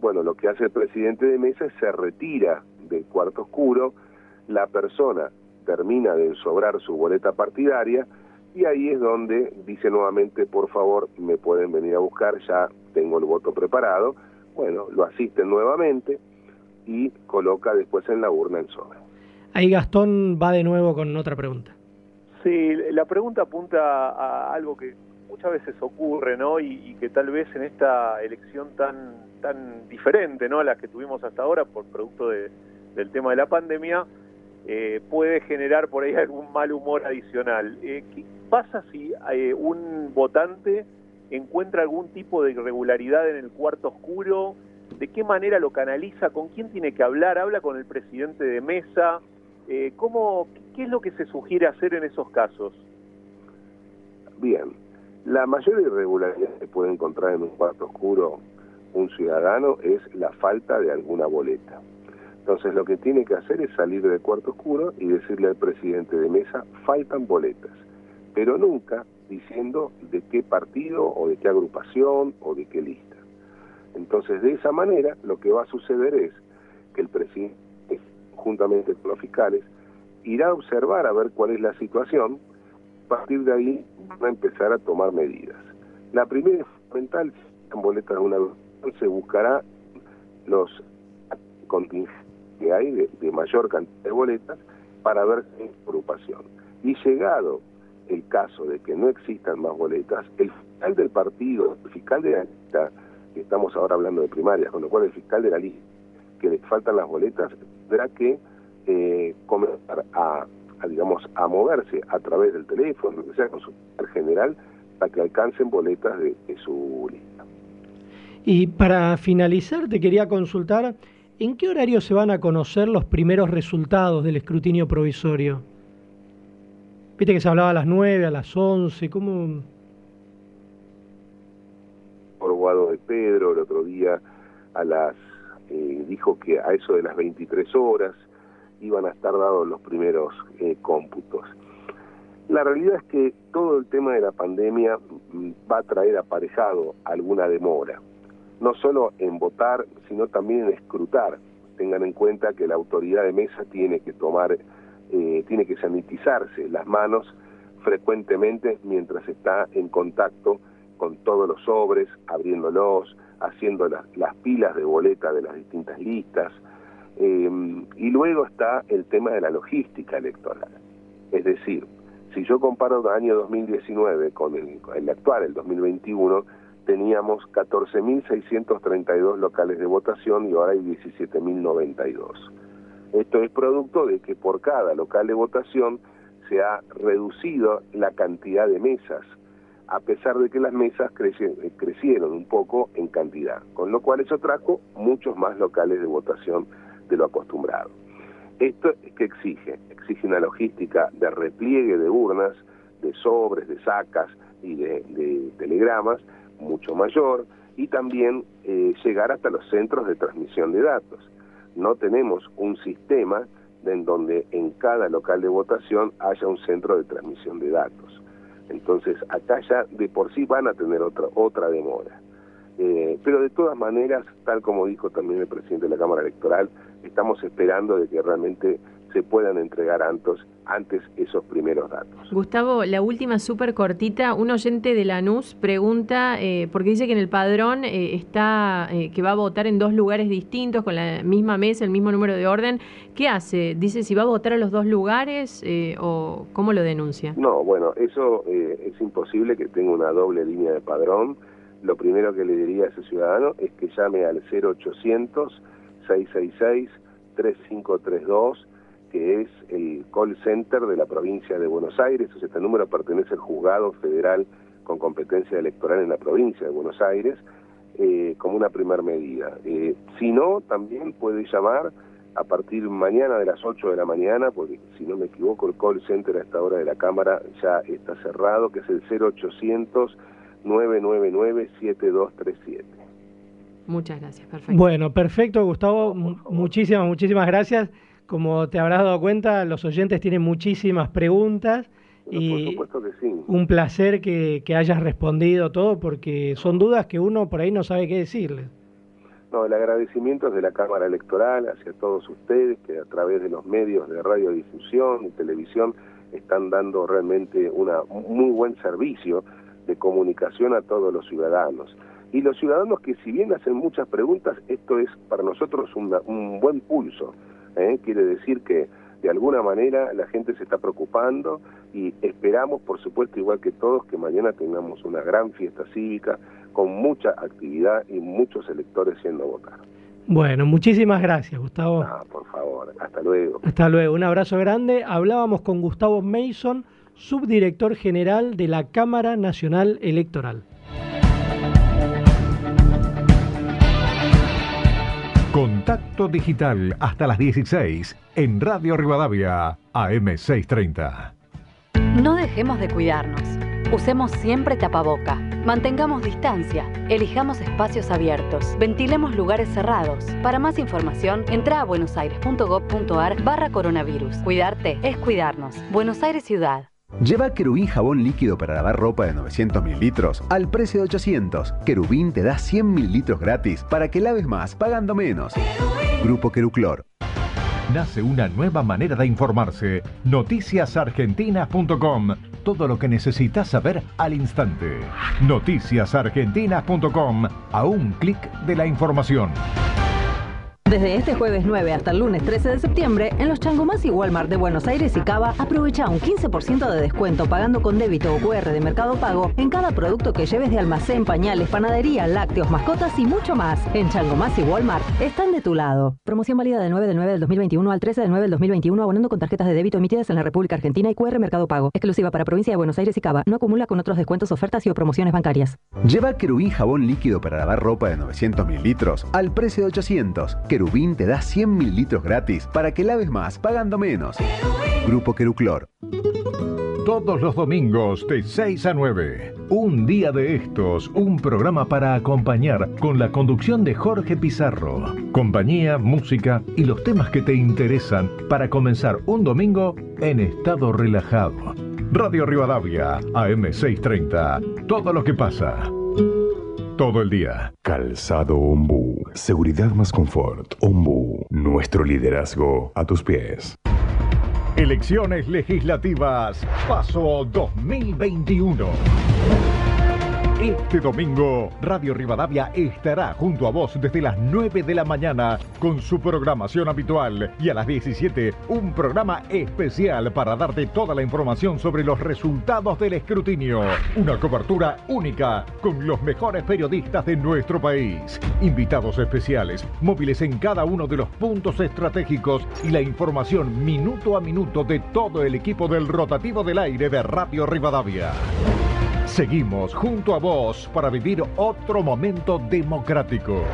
bueno, lo que hace el presidente de mesa es se retira del cuarto oscuro, la persona termina de sobrar su boleta partidaria y ahí es donde dice nuevamente, por favor, me pueden venir a buscar, ya tengo el voto preparado. Bueno, lo asisten nuevamente y coloca después en la urna el sobre. Ahí Gastón va de nuevo con otra pregunta. Sí, la pregunta apunta a algo que muchas veces ocurre, ¿no? Y, que tal vez en esta elección tan tan diferente, ¿no? A la que tuvimos hasta ahora por producto del tema de la pandemia, eh, puede generar por ahí algún mal humor adicional. Eh, ¿Qué pasa si eh, un votante encuentra algún tipo de irregularidad en el cuarto oscuro? ¿De qué manera lo canaliza? ¿Con quién tiene que hablar? ¿Habla con el presidente de mesa? ¿cómo, ¿Qué es lo que se sugiere hacer en esos casos? Bien, la mayor irregularidad que puede encontrar en un cuarto oscuro un ciudadano es la falta de alguna boleta. Entonces lo que tiene que hacer es salir del cuarto oscuro y decirle al presidente de mesa, faltan boletas, pero nunca diciendo de qué partido o de qué agrupación o de qué lista. Entonces de esa manera lo que va a suceder es que el presidente, juntamente con los fiscales, irá a observar a ver cuál es la situación, a partir de ahí van a empezar a tomar medidas. La primera es fundamental, si boletas de una se buscará los contingentes que hay de, mayor cantidad de boletas para ver hay agrupación. Y llegado el caso de que no existan más boletas, el fiscal del partido, el fiscal de la lista, que estamos ahora hablando de primarias, con lo cual el fiscal de la lista, que le faltan las boletas, tendrá que eh, comenzar a, digamos, a moverse a través del teléfono, lo que sea, con su general, para que alcancen boletas de su lista. Y para finalizar, te quería consultar ¿En qué horario se van a conocer los primeros resultados del escrutinio provisorio? Viste que se hablaba a las 9, a las 11, ¿cómo...? Por Guado de Pedro el otro día a las eh, dijo que a eso de las 23 horas iban a estar dados los primeros eh, cómputos. La realidad es que todo el tema de la pandemia mm, va a traer aparejado alguna demora no solo en votar, sino también en escrutar. Tengan en cuenta que la autoridad de mesa tiene que tomar, eh, tiene que sanitizarse las manos frecuentemente mientras está en contacto con todos los sobres, abriéndolos, haciendo las, pilas de boleta de las distintas listas. Em, y luego está el tema de la logística electoral. Es decir, si yo comparo el año 2019 con el, el actual, el 2021, teníamos 14.632 locales de votación y ahora hay 17.092. Esto es producto de que por cada local de votación se ha reducido la cantidad de mesas. a pesar de que las mesas eh, crecieron un poco en cantidad, con lo cual eso trajo muchos más locales de votación de lo acostumbrado. Esto es que exige, exige una logística de repliegue de urnas, de sobres, de sacas y de, telegramas mucho mayor y también eh, llegar hasta los centros de transmisión de datos. No tenemos un sistema en donde en cada local de votación haya un centro de transmisión de datos. Entonces acá ya de por sí van a tener otra, otra demora. Eh, pero de todas maneras, tal como dijo también el presidente de la Cámara Electoral, estamos esperando de que realmente se puedan entregar antes, antes esos primeros datos. Gustavo, la última súper cortita, un oyente de Lanús pregunta, eh, porque dice que en el padrón eh, está, eh, que va a votar en dos lugares distintos, con la misma mesa, el mismo número de orden, ¿qué hace? Dice si va a votar a los dos lugares o cómo lo denuncia. No, bueno, eso es imposible que tenga una doble línea de padrón. Lo primero que le diría a ese ciudadano es que llame al 0800 666 3532 que es el call center de la provincia de Buenos Aires. Este número pertenece al juzgado federal con competencia electoral en la provincia de Buenos Aires, eh, como una primera medida. Eh, si no, también puede llamar a partir mañana de las 8 de la mañana, porque si no me equivoco, el call center a esta hora de la Cámara ya está cerrado, que es el 0800 999 7237. Muchas gracias, perfecto. Bueno, perfecto, Gustavo. muchísimas, muchísimas gracias. Como te habrás dado cuenta, los oyentes tienen muchísimas preguntas y un placer que, hayas respondido todo porque son dudas que uno por ahí no sabe qué decirles. No, el agradecimiento es de la Cámara Electoral hacia todos ustedes que a través de los medios de radiodifusión y televisión están dando realmente una, un muy buen servicio de comunicación a todos los ciudadanos. Y los ciudadanos que si bien hacen muchas preguntas, esto es para nosotros un buen pulso ¿eh? quiere decir que de alguna manera la gente se está preocupando y esperamos, por supuesto, igual que todos, que mañana tengamos una gran fiesta cívica con mucha actividad y muchos electores siendo a votar. Bueno, muchísimas gracias, Gustavo. Ah, por favor, hasta luego. Hasta luego, un abrazo grande. Hablábamos con Gustavo Mason, subdirector general de la Cámara Nacional Electoral. Contacto Digital hasta las 16 en Radio Rivadavia, AM630. No dejemos de cuidarnos. Usemos siempre tapaboca. Mantengamos distancia. Elijamos espacios abiertos. Ventilemos lugares cerrados. Para más información, entra a buenosaires.gov.ar barra coronavirus. Cuidarte es cuidarnos. Buenos Aires Ciudad. Lleva Querubín jabón líquido para lavar ropa de 900 mililitros al precio de 800. Querubín te da 100 mililitros gratis para que laves más pagando menos. Grupo Queruclor. Nace una nueva manera de informarse. Noticiasargentinas.com. Todo lo que necesitas saber al instante. Noticiasargentinas.com. A un clic de la información. Desde este jueves 9 hasta el lunes 13 de septiembre, en los Changomás y Walmart de Buenos Aires y Cava, aprovecha un 15% de descuento pagando con débito o QR de Mercado Pago en cada producto que lleves de almacén, pañales, panadería, lácteos, mascotas y mucho más. En Changomás y Walmart están de tu lado. Promoción válida del 9 del 9 del 2021 al 13 del 9 del 2021 abonando con tarjetas de débito emitidas en la República Argentina y QR Mercado Pago. Exclusiva para provincia de Buenos Aires y Cava. No acumula con otros descuentos, ofertas y o promociones bancarias. Lleva Querubín jabón líquido para lavar ropa de 900 mililitros al precio de 800. Querubín te da 100 mililitros gratis para que laves más pagando menos. Grupo Queruclor. Todos los domingos de 6 a 9. Un día de estos, un programa para acompañar con la conducción de Jorge Pizarro. Compañía, música y los temas que te interesan para comenzar un domingo en estado relajado. Radio Rivadavia, AM630. Todo lo que pasa todo el día. Calzado Ombu. Seguridad más confort. Ombu. Nuestro liderazgo a tus pies. Elecciones legislativas. Paso 2021. Este domingo, Radio Rivadavia estará junto a vos desde las 9 de la mañana con su programación habitual y a las 17 un programa especial para darte toda la información sobre los resultados del escrutinio. Una cobertura única con los mejores periodistas de nuestro país. Invitados especiales, móviles en cada uno de los puntos estratégicos y la información minuto a minuto de todo el equipo del rotativo del aire de Radio Rivadavia. Seguimos junto a vos para vivir otro momento democrático.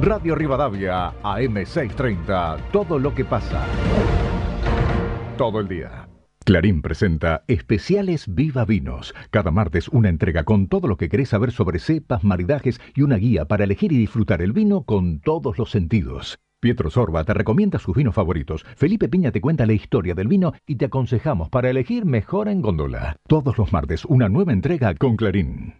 Radio Rivadavia, AM630, todo lo que pasa. Todo el día. Clarín presenta Especiales Viva Vinos. Cada martes una entrega con todo lo que querés saber sobre cepas, maridajes y una guía para elegir y disfrutar el vino con todos los sentidos. Pietro Sorba te recomienda sus vinos favoritos. Felipe Piña te cuenta la historia del vino y te aconsejamos para elegir mejor en góndola. Todos los martes una nueva entrega con Clarín.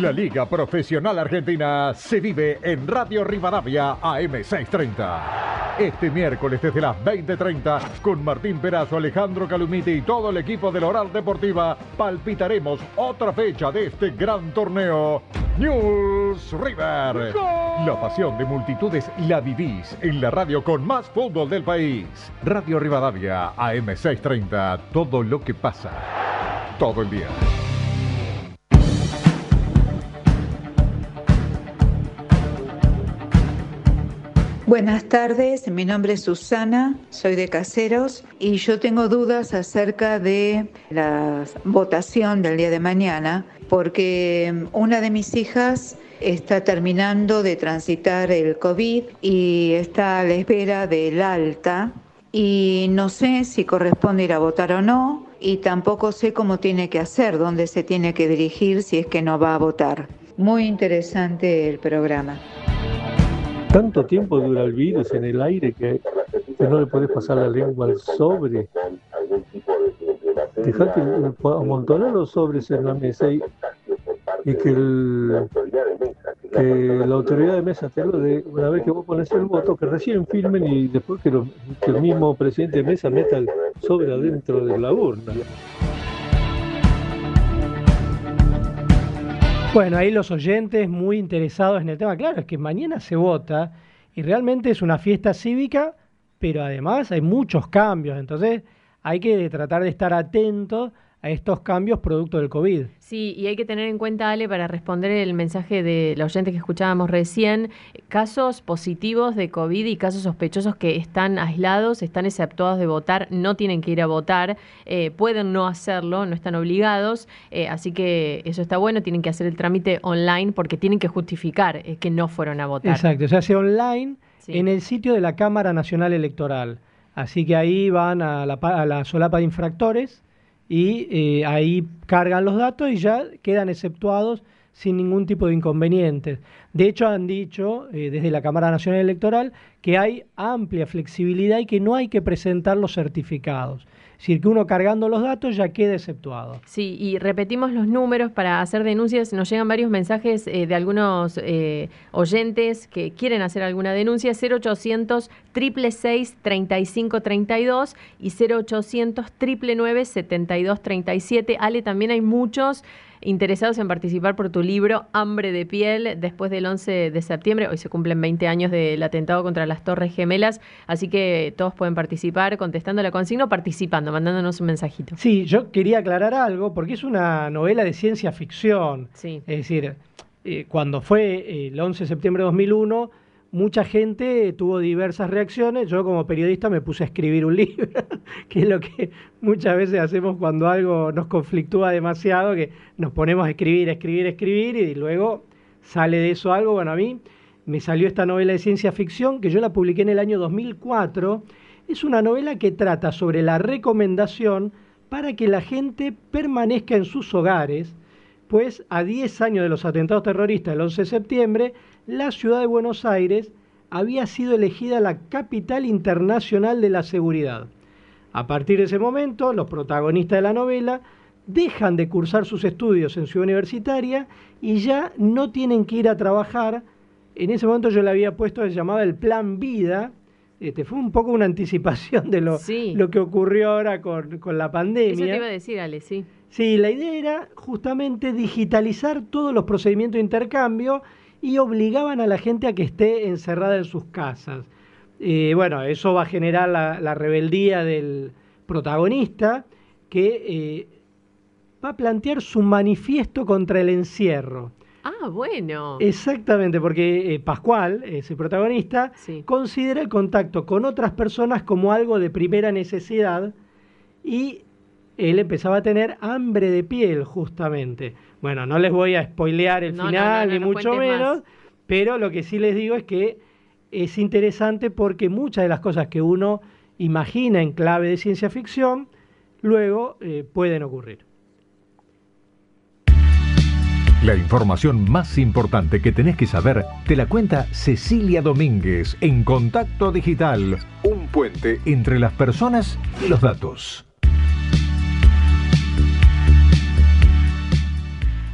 La Liga Profesional Argentina se vive en Radio Rivadavia AM630. Este miércoles desde las 20:30 con Martín Perazo, Alejandro Calumiti y todo el equipo de la Oral Deportiva palpitaremos otra fecha de este gran torneo. News River. La pasión de multitudes la vivís en la radio con más fútbol del país. Radio Rivadavia AM630. Todo lo que pasa. Todo el día. Buenas tardes, mi nombre es Susana, soy de Caseros y yo tengo dudas acerca de la votación del día de mañana porque una de mis hijas está terminando de transitar el COVID y está a la espera del alta y no sé si corresponde ir a votar o no y tampoco sé cómo tiene que hacer, dónde se tiene que dirigir si es que no va a votar. Muy interesante el programa tanto tiempo dura el virus en el aire que, no le podés pasar la lengua al sobre. Dejate amontonar los sobres en la mesa y, que, la autoridad de mesa te lo de una vez que vos pones el voto, que recién firmen y después que, que el mismo presidente de mesa meta el sobre adentro de la urna. Bueno, ahí los oyentes muy interesados en el tema. Claro, es que mañana se vota y realmente es una fiesta cívica, pero además hay muchos cambios. Entonces hay que tratar de estar atentos a estos cambios producto del COVID. Sí, y hay que tener en cuenta, Ale, para responder el mensaje de la oyente que escuchábamos recién, casos positivos de COVID y casos sospechosos que están aislados, están exceptuados de votar, no tienen que ir a votar, eh, pueden no hacerlo, no están obligados, eh, así que eso está bueno, tienen que hacer el trámite online porque tienen que justificar eh, que no fueron a votar. Exacto, se hace online en el sitio de la Cámara Nacional Electoral. Así que ahí van a la, a la solapa de infractores y eh, ahí cargan los datos y ya quedan exceptuados sin ningún tipo de inconvenientes. De hecho, han dicho eh, desde la Cámara Nacional Electoral que hay amplia flexibilidad y que no hay que presentar los certificados. Es decir, que uno cargando los datos ya queda exceptuado. Sí, y repetimos los números para hacer denuncias. Nos llegan varios mensajes eh, de algunos eh, oyentes que quieren hacer alguna denuncia. 0800 666 3532 y 0800 999 7237. Ale, también hay muchos interesados en participar por tu libro Hambre de piel después del 11 de septiembre. Hoy se cumplen 20 años del atentado contra las Torres Gemelas, así que todos pueden participar contestando la consigna o participando, mandándonos un mensajito. Sí, yo quería aclarar algo porque es una novela de ciencia ficción. Sí. Es decir, eh, cuando fue el 11 de septiembre de 2001 mucha gente tuvo diversas reacciones. Yo como periodista me puse a escribir un libro, que es lo que muchas veces hacemos cuando algo nos conflictúa demasiado, que nos ponemos a escribir, escribir, escribir y luego sale de eso algo. Bueno, a mí me salió esta novela de ciencia ficción que yo la publiqué en el año 2004. Es una novela que trata sobre la recomendación para que la gente permanezca en sus hogares, pues a 10 años de los atentados terroristas del 11 de septiembre, la ciudad de Buenos Aires había sido elegida la capital internacional de la seguridad. A partir de ese momento, los protagonistas de la novela dejan de cursar sus estudios en ciudad universitaria y ya no tienen que ir a trabajar. En ese momento yo le había puesto, se llamaba el Plan Vida. Este, fue un poco una anticipación de lo, lo que ocurrió ahora con, con, la pandemia. Eso te iba a decir, Ale, sí. Sí, la idea era justamente digitalizar todos los procedimientos de intercambio y obligaban a la gente a que esté encerrada en sus casas. Eh, bueno, eso va a generar la, rebeldía del protagonista que eh, va a plantear su manifiesto contra el encierro. Ah, bueno. Exactamente, porque eh, Pascual, ese protagonista, considera el contacto con otras personas como algo de primera necesidad y él empezaba a tener hambre de piel, justamente. Bueno, no les voy a spoilear el final, ni mucho menos, pero lo que sí les digo es que es interesante porque muchas de las cosas que uno imagina en clave de ciencia ficción, luego eh, pueden ocurrir. La información más importante que tenés que saber te la cuenta Cecilia Domínguez en Contacto Digital, un puente entre las personas y los datos.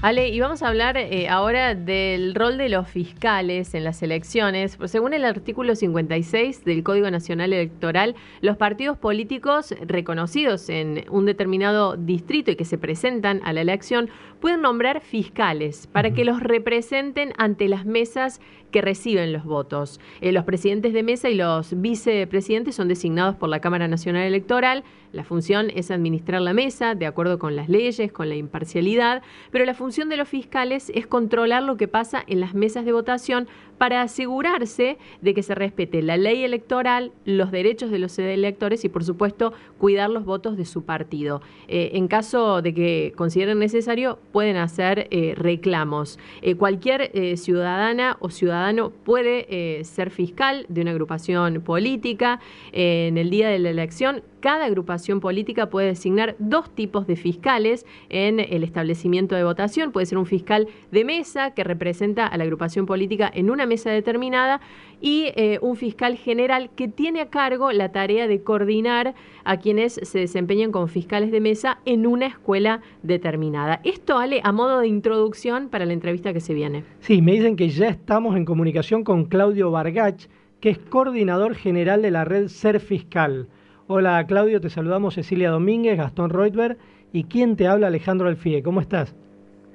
Ale, y vamos a hablar eh, ahora del rol de los fiscales en las elecciones. Según el artículo 56 del Código Nacional Electoral, los partidos políticos reconocidos en un determinado distrito y que se presentan a la elección pueden nombrar fiscales para que los representen ante las mesas que reciben los votos. Eh, los presidentes de mesa y los vicepresidentes son designados por la Cámara Nacional Electoral. La función es administrar la mesa de acuerdo con las leyes, con la imparcialidad, pero la función de los fiscales es controlar lo que pasa en las mesas de votación para asegurarse de que se respete la ley electoral, los derechos de los electores y, por supuesto, cuidar los votos de su partido. Eh, en caso de que consideren necesario, pueden hacer eh, reclamos. cualquier ciudadana o ciudadano puede eh, ser fiscal de una agrupación política. en el día de la elección, cada agrupación política puede designar dos tipos de fiscales en el establecimiento de votación. Puede ser un fiscal de mesa que representa a la agrupación política en una mesa determinada y eh, un fiscal general que tiene a cargo la tarea de coordinar a quienes se desempeñan como fiscales de mesa en una escuela determinada. Esto, Ale, a modo de introducción para la entrevista que se viene. Sí, me dicen que ya estamos en comunicación con Claudio Vargach, que es coordinador general de la red Ser Fiscal. Hola Claudio, te saludamos Cecilia Domínguez, Gastón Reutberg y quien te habla Alejandro Alfie. ¿Cómo estás?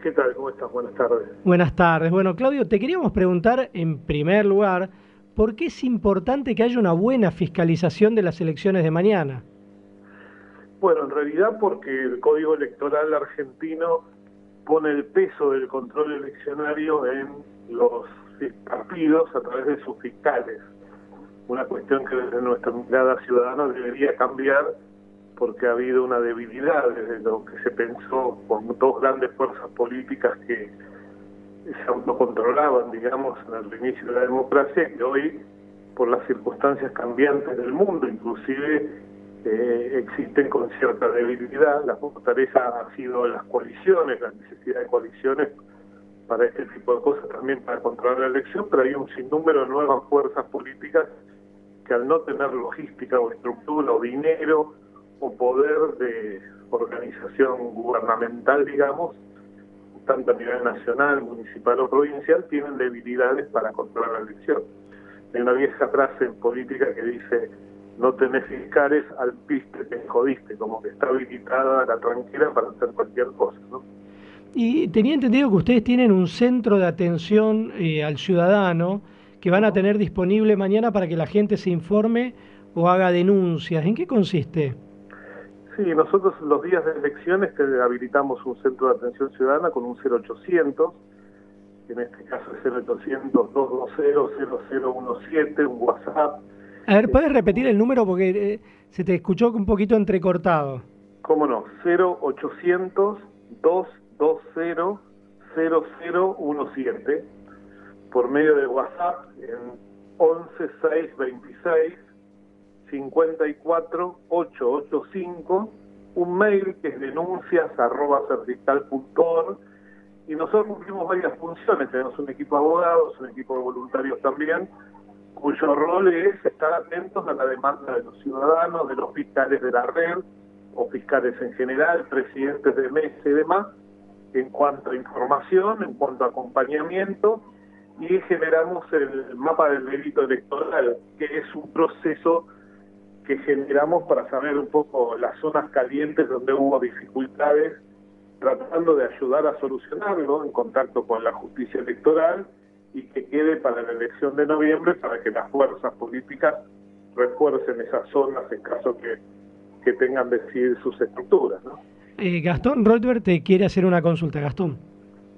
¿Qué tal? ¿Cómo estás? Buenas tardes. Buenas tardes. Bueno, Claudio, te queríamos preguntar en primer lugar, ¿por qué es importante que haya una buena fiscalización de las elecciones de mañana? Bueno, en realidad porque el Código Electoral argentino pone el peso del control eleccionario en los partidos a través de sus fiscales. Una cuestión que desde nuestra mirada ciudadana debería cambiar porque ha habido una debilidad desde lo que se pensó con dos grandes fuerzas políticas que se autocontrolaban, digamos, el inicio de la democracia, que hoy, por las circunstancias cambiantes del mundo, inclusive eh, existen con cierta debilidad. La fortaleza ha sido las coaliciones, la necesidad de coaliciones para este tipo de cosas, también para controlar la elección, pero hay un sinnúmero de nuevas fuerzas políticas que al no tener logística o estructura o dinero o poder de organización gubernamental, digamos, tanto a nivel nacional, municipal o provincial, tienen debilidades para controlar la elección. Hay una vieja frase en política que dice, no tenés fiscales, al piste te jodiste, como que está habilitada la tranquila para hacer cualquier cosa, ¿no? Y tenía entendido que ustedes tienen un centro de atención eh, al ciudadano que van a tener disponible mañana para que la gente se informe o haga denuncias. ¿En qué consiste? Sí, nosotros los días de elecciones que habilitamos un centro de atención ciudadana con un 0800, que en este caso es 0800-220-0017, un WhatsApp. A ver, ¿puedes repetir el número? Porque eh, se te escuchó un poquito entrecortado. ¿Cómo no? 0800 220 200017 por medio de WhatsApp en 11626 54885, un mail que es denuncias arroba y nosotros cumplimos varias funciones, tenemos un equipo de abogados, un equipo de voluntarios también, cuyo rol es estar atentos a la demanda de los ciudadanos, de los fiscales de la red, o fiscales en general, presidentes de mesa y demás, en cuanto a información, en cuanto a acompañamiento, y generamos el mapa del delito electoral, que es un proceso que generamos para saber un poco las zonas calientes donde hubo dificultades, tratando de ayudar a solucionarlo en contacto con la justicia electoral y que quede para la elección de noviembre para que las fuerzas políticas refuercen esas zonas en caso que, que tengan decidir sus estructuras. ¿no? Eh, Gastón Rothberg te quiere hacer una consulta. Gastón.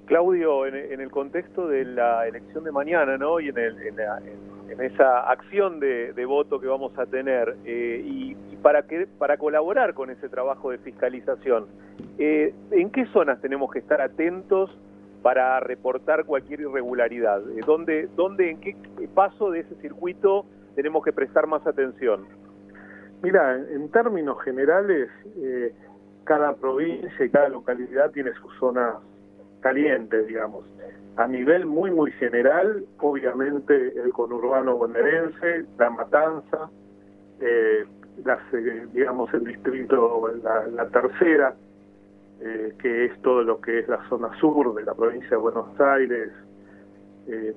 Claudio, en, el contexto de la elección de mañana, ¿no? Y en, esa acción de, voto que vamos a tener, eh, y, para, que, para colaborar con ese trabajo de fiscalización. Eh, ¿En qué zonas tenemos que estar atentos para reportar cualquier irregularidad? Eh, ¿Dónde, ¿Dónde, en qué paso de ese circuito tenemos que prestar más atención? Mira, en términos generales, eh, cada provincia y cada localidad tiene sus zonas calientes, digamos. A nivel muy, muy general, obviamente el conurbano bonaerense, La Matanza, eh, eh, digamos el distrito, la, tercera, eh, que es todo lo que es la zona sur de la provincia de Buenos Aires,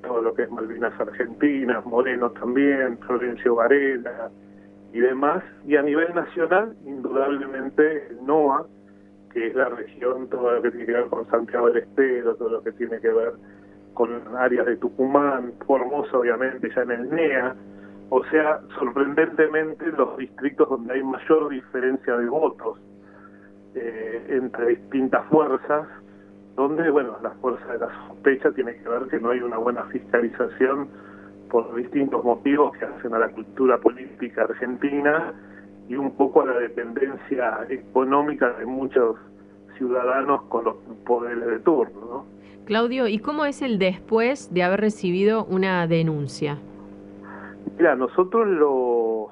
todo lo que es Malvinas Argentinas, Moreno también, Florencio Varela y demás. Y a nivel nacional, indudablemente NOA, que es la región, todo lo que tiene que ver con Santiago del Estero, todo lo que tiene que ver con áreas de Tucumán, Formosa obviamente ya en el NEA, o sea, sorprendentemente los distritos donde hay mayor diferencia de votos eh, entre distintas fuerzas, donde, bueno, la fuerza de la sospecha tiene que ver que no hay una buena fiscalización por distintos motivos que hacen a la cultura política argentina y un poco a la dependencia económica de muchos ciudadanos con los poderes de turno. Claudio, ¿y cómo es el después de haber recibido una denuncia? Mira, nosotros lo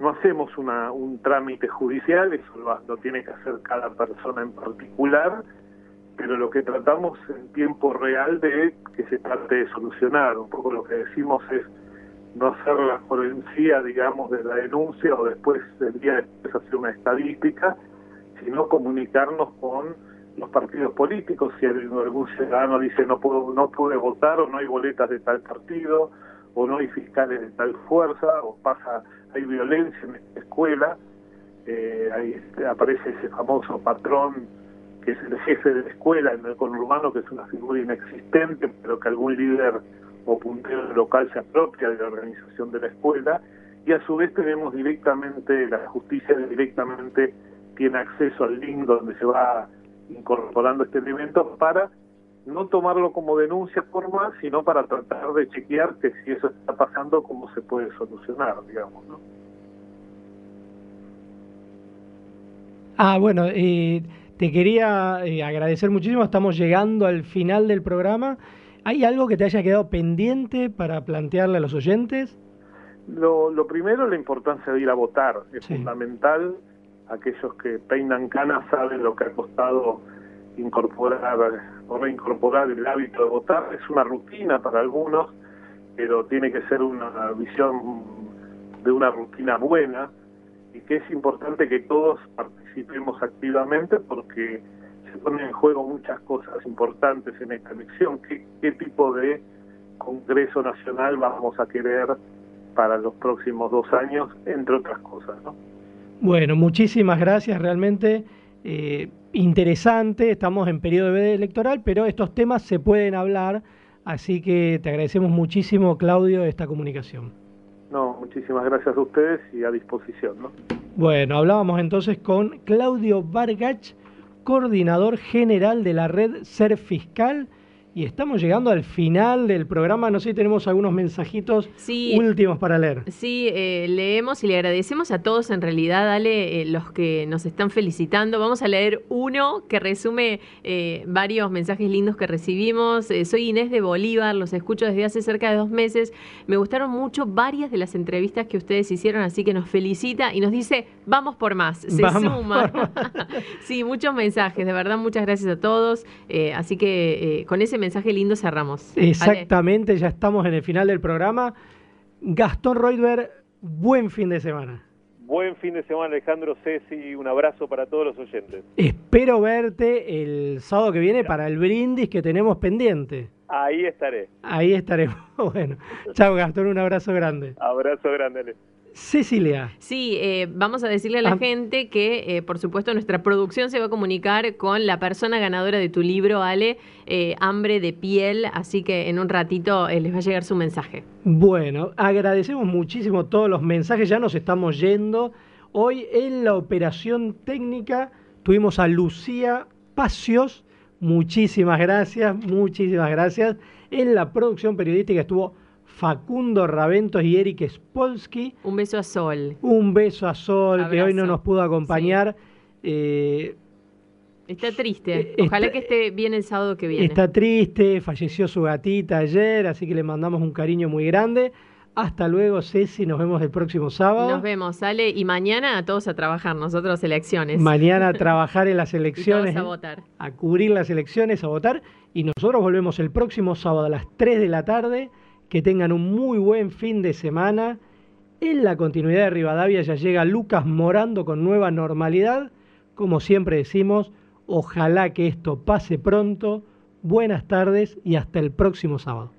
no hacemos una, un trámite judicial, eso lo, lo tiene que hacer cada persona en particular, pero lo que tratamos en tiempo real de que se trate de solucionar. Un poco lo que decimos es no hacer la forencia, digamos, de la denuncia o después del día después hacer una estadística, sino comunicarnos con los partidos políticos. Si algún ciudadano dice no puedo, no pude votar o no hay boletas de tal partido o no hay fiscales de tal fuerza o pasa, hay violencia en esta escuela, eh, ahí aparece ese famoso patrón que es el jefe de la escuela en el conurbano, que es una figura inexistente, pero que algún líder o puntero local se apropia de la organización de la escuela, y a su vez tenemos directamente, la justicia directamente tiene acceso al link donde se va incorporando este elemento para no tomarlo como denuncia formal, sino para tratar de chequear que si eso está pasando, cómo se puede solucionar, digamos, ¿no? Ah, bueno, eh, te quería eh, agradecer muchísimo, estamos llegando al final del programa. ¿Hay algo que te haya quedado pendiente para plantearle a los oyentes? Lo, lo primero, la importancia de ir a votar. Es fundamental. Aquellos que peinan canas saben lo que ha costado incorporar o reincorporar el hábito de votar. Es una rutina para algunos, pero tiene que ser una visión de una rutina buena y que es importante que todos participemos activamente porque se ponen en juego muchas cosas importantes en esta elección. ¿Qué, qué tipo de Congreso Nacional vamos a querer para los próximos dos años, entre otras cosas? ¿no? Bueno, muchísimas gracias, realmente eh, interesante, estamos en periodo electoral, pero estos temas se pueden hablar, así que te agradecemos muchísimo, Claudio, esta comunicación. No, muchísimas gracias a ustedes y a disposición. ¿no? Bueno, hablábamos entonces con Claudio Vargach, coordinador general de la red Ser Fiscal y estamos llegando al final del programa. No sé si tenemos algunos mensajitos últimos para leer. Sí, eh, leemos y le agradecemos a todos en realidad, dale, eh, los que nos están felicitando. Vamos a leer uno que resume eh, varios mensajes lindos que recibimos. soy Inés de Bolívar, los escucho desde hace cerca de dos meses. Me gustaron mucho varias de las entrevistas que ustedes hicieron, así que nos felicita y nos dice, vamos por más, se suma. sí, muchos mensajes, de verdad, muchas gracias a todos. así que con ese mensaje lindo cerramos. Exactamente, ya estamos en el final del programa. Gastón Reutberg, buen fin de semana. Buen fin de semana, Alejandro Ceci. Un abrazo para todos los oyentes. Espero verte el sábado que viene para el brindis que tenemos pendiente. Ahí estaré. Ahí estaremos. Bueno, chao Gastón, un abrazo grande. Abrazo grande, Ale. Cecilia. Sí, eh, vamos a decirle a la ah. gente que, eh, por supuesto, nuestra producción se va a comunicar con la persona ganadora de tu libro, Ale, eh, Hambre de Piel, así que en un ratito les va a llegar su mensaje. Bueno, agradecemos muchísimo todos los mensajes, ya nos estamos yendo. Hoy en la operación técnica tuvimos a Lucía Pacios, muchísimas gracias, muchísimas gracias. En la producción periodística estuvo Facundo Raventos y Eric Spolsky. Un beso a Sol. Un beso a Sol, que hoy no nos pudo acompañar. Eh, Está triste. Eh, Ojalá está- que esté bien el sábado que viene. Está triste, falleció su gatita ayer, así que le mandamos un cariño muy grande. Hasta luego, Ceci, nos vemos el próximo sábado. Nos vemos, Ale. Y mañana a todos a trabajar, nosotros elecciones. Mañana a trabajar en las y elecciones, todos a votar. a cubrir las elecciones, a votar. Y nosotros volvemos el próximo sábado a las 3 de la tarde. Que tengan un muy buen fin de semana. En la continuidad de Rivadavia ya llega Lucas Morando con nueva normalidad. Como siempre decimos, ojalá que esto pase pronto. Buenas tardes y hasta el próximo sábado.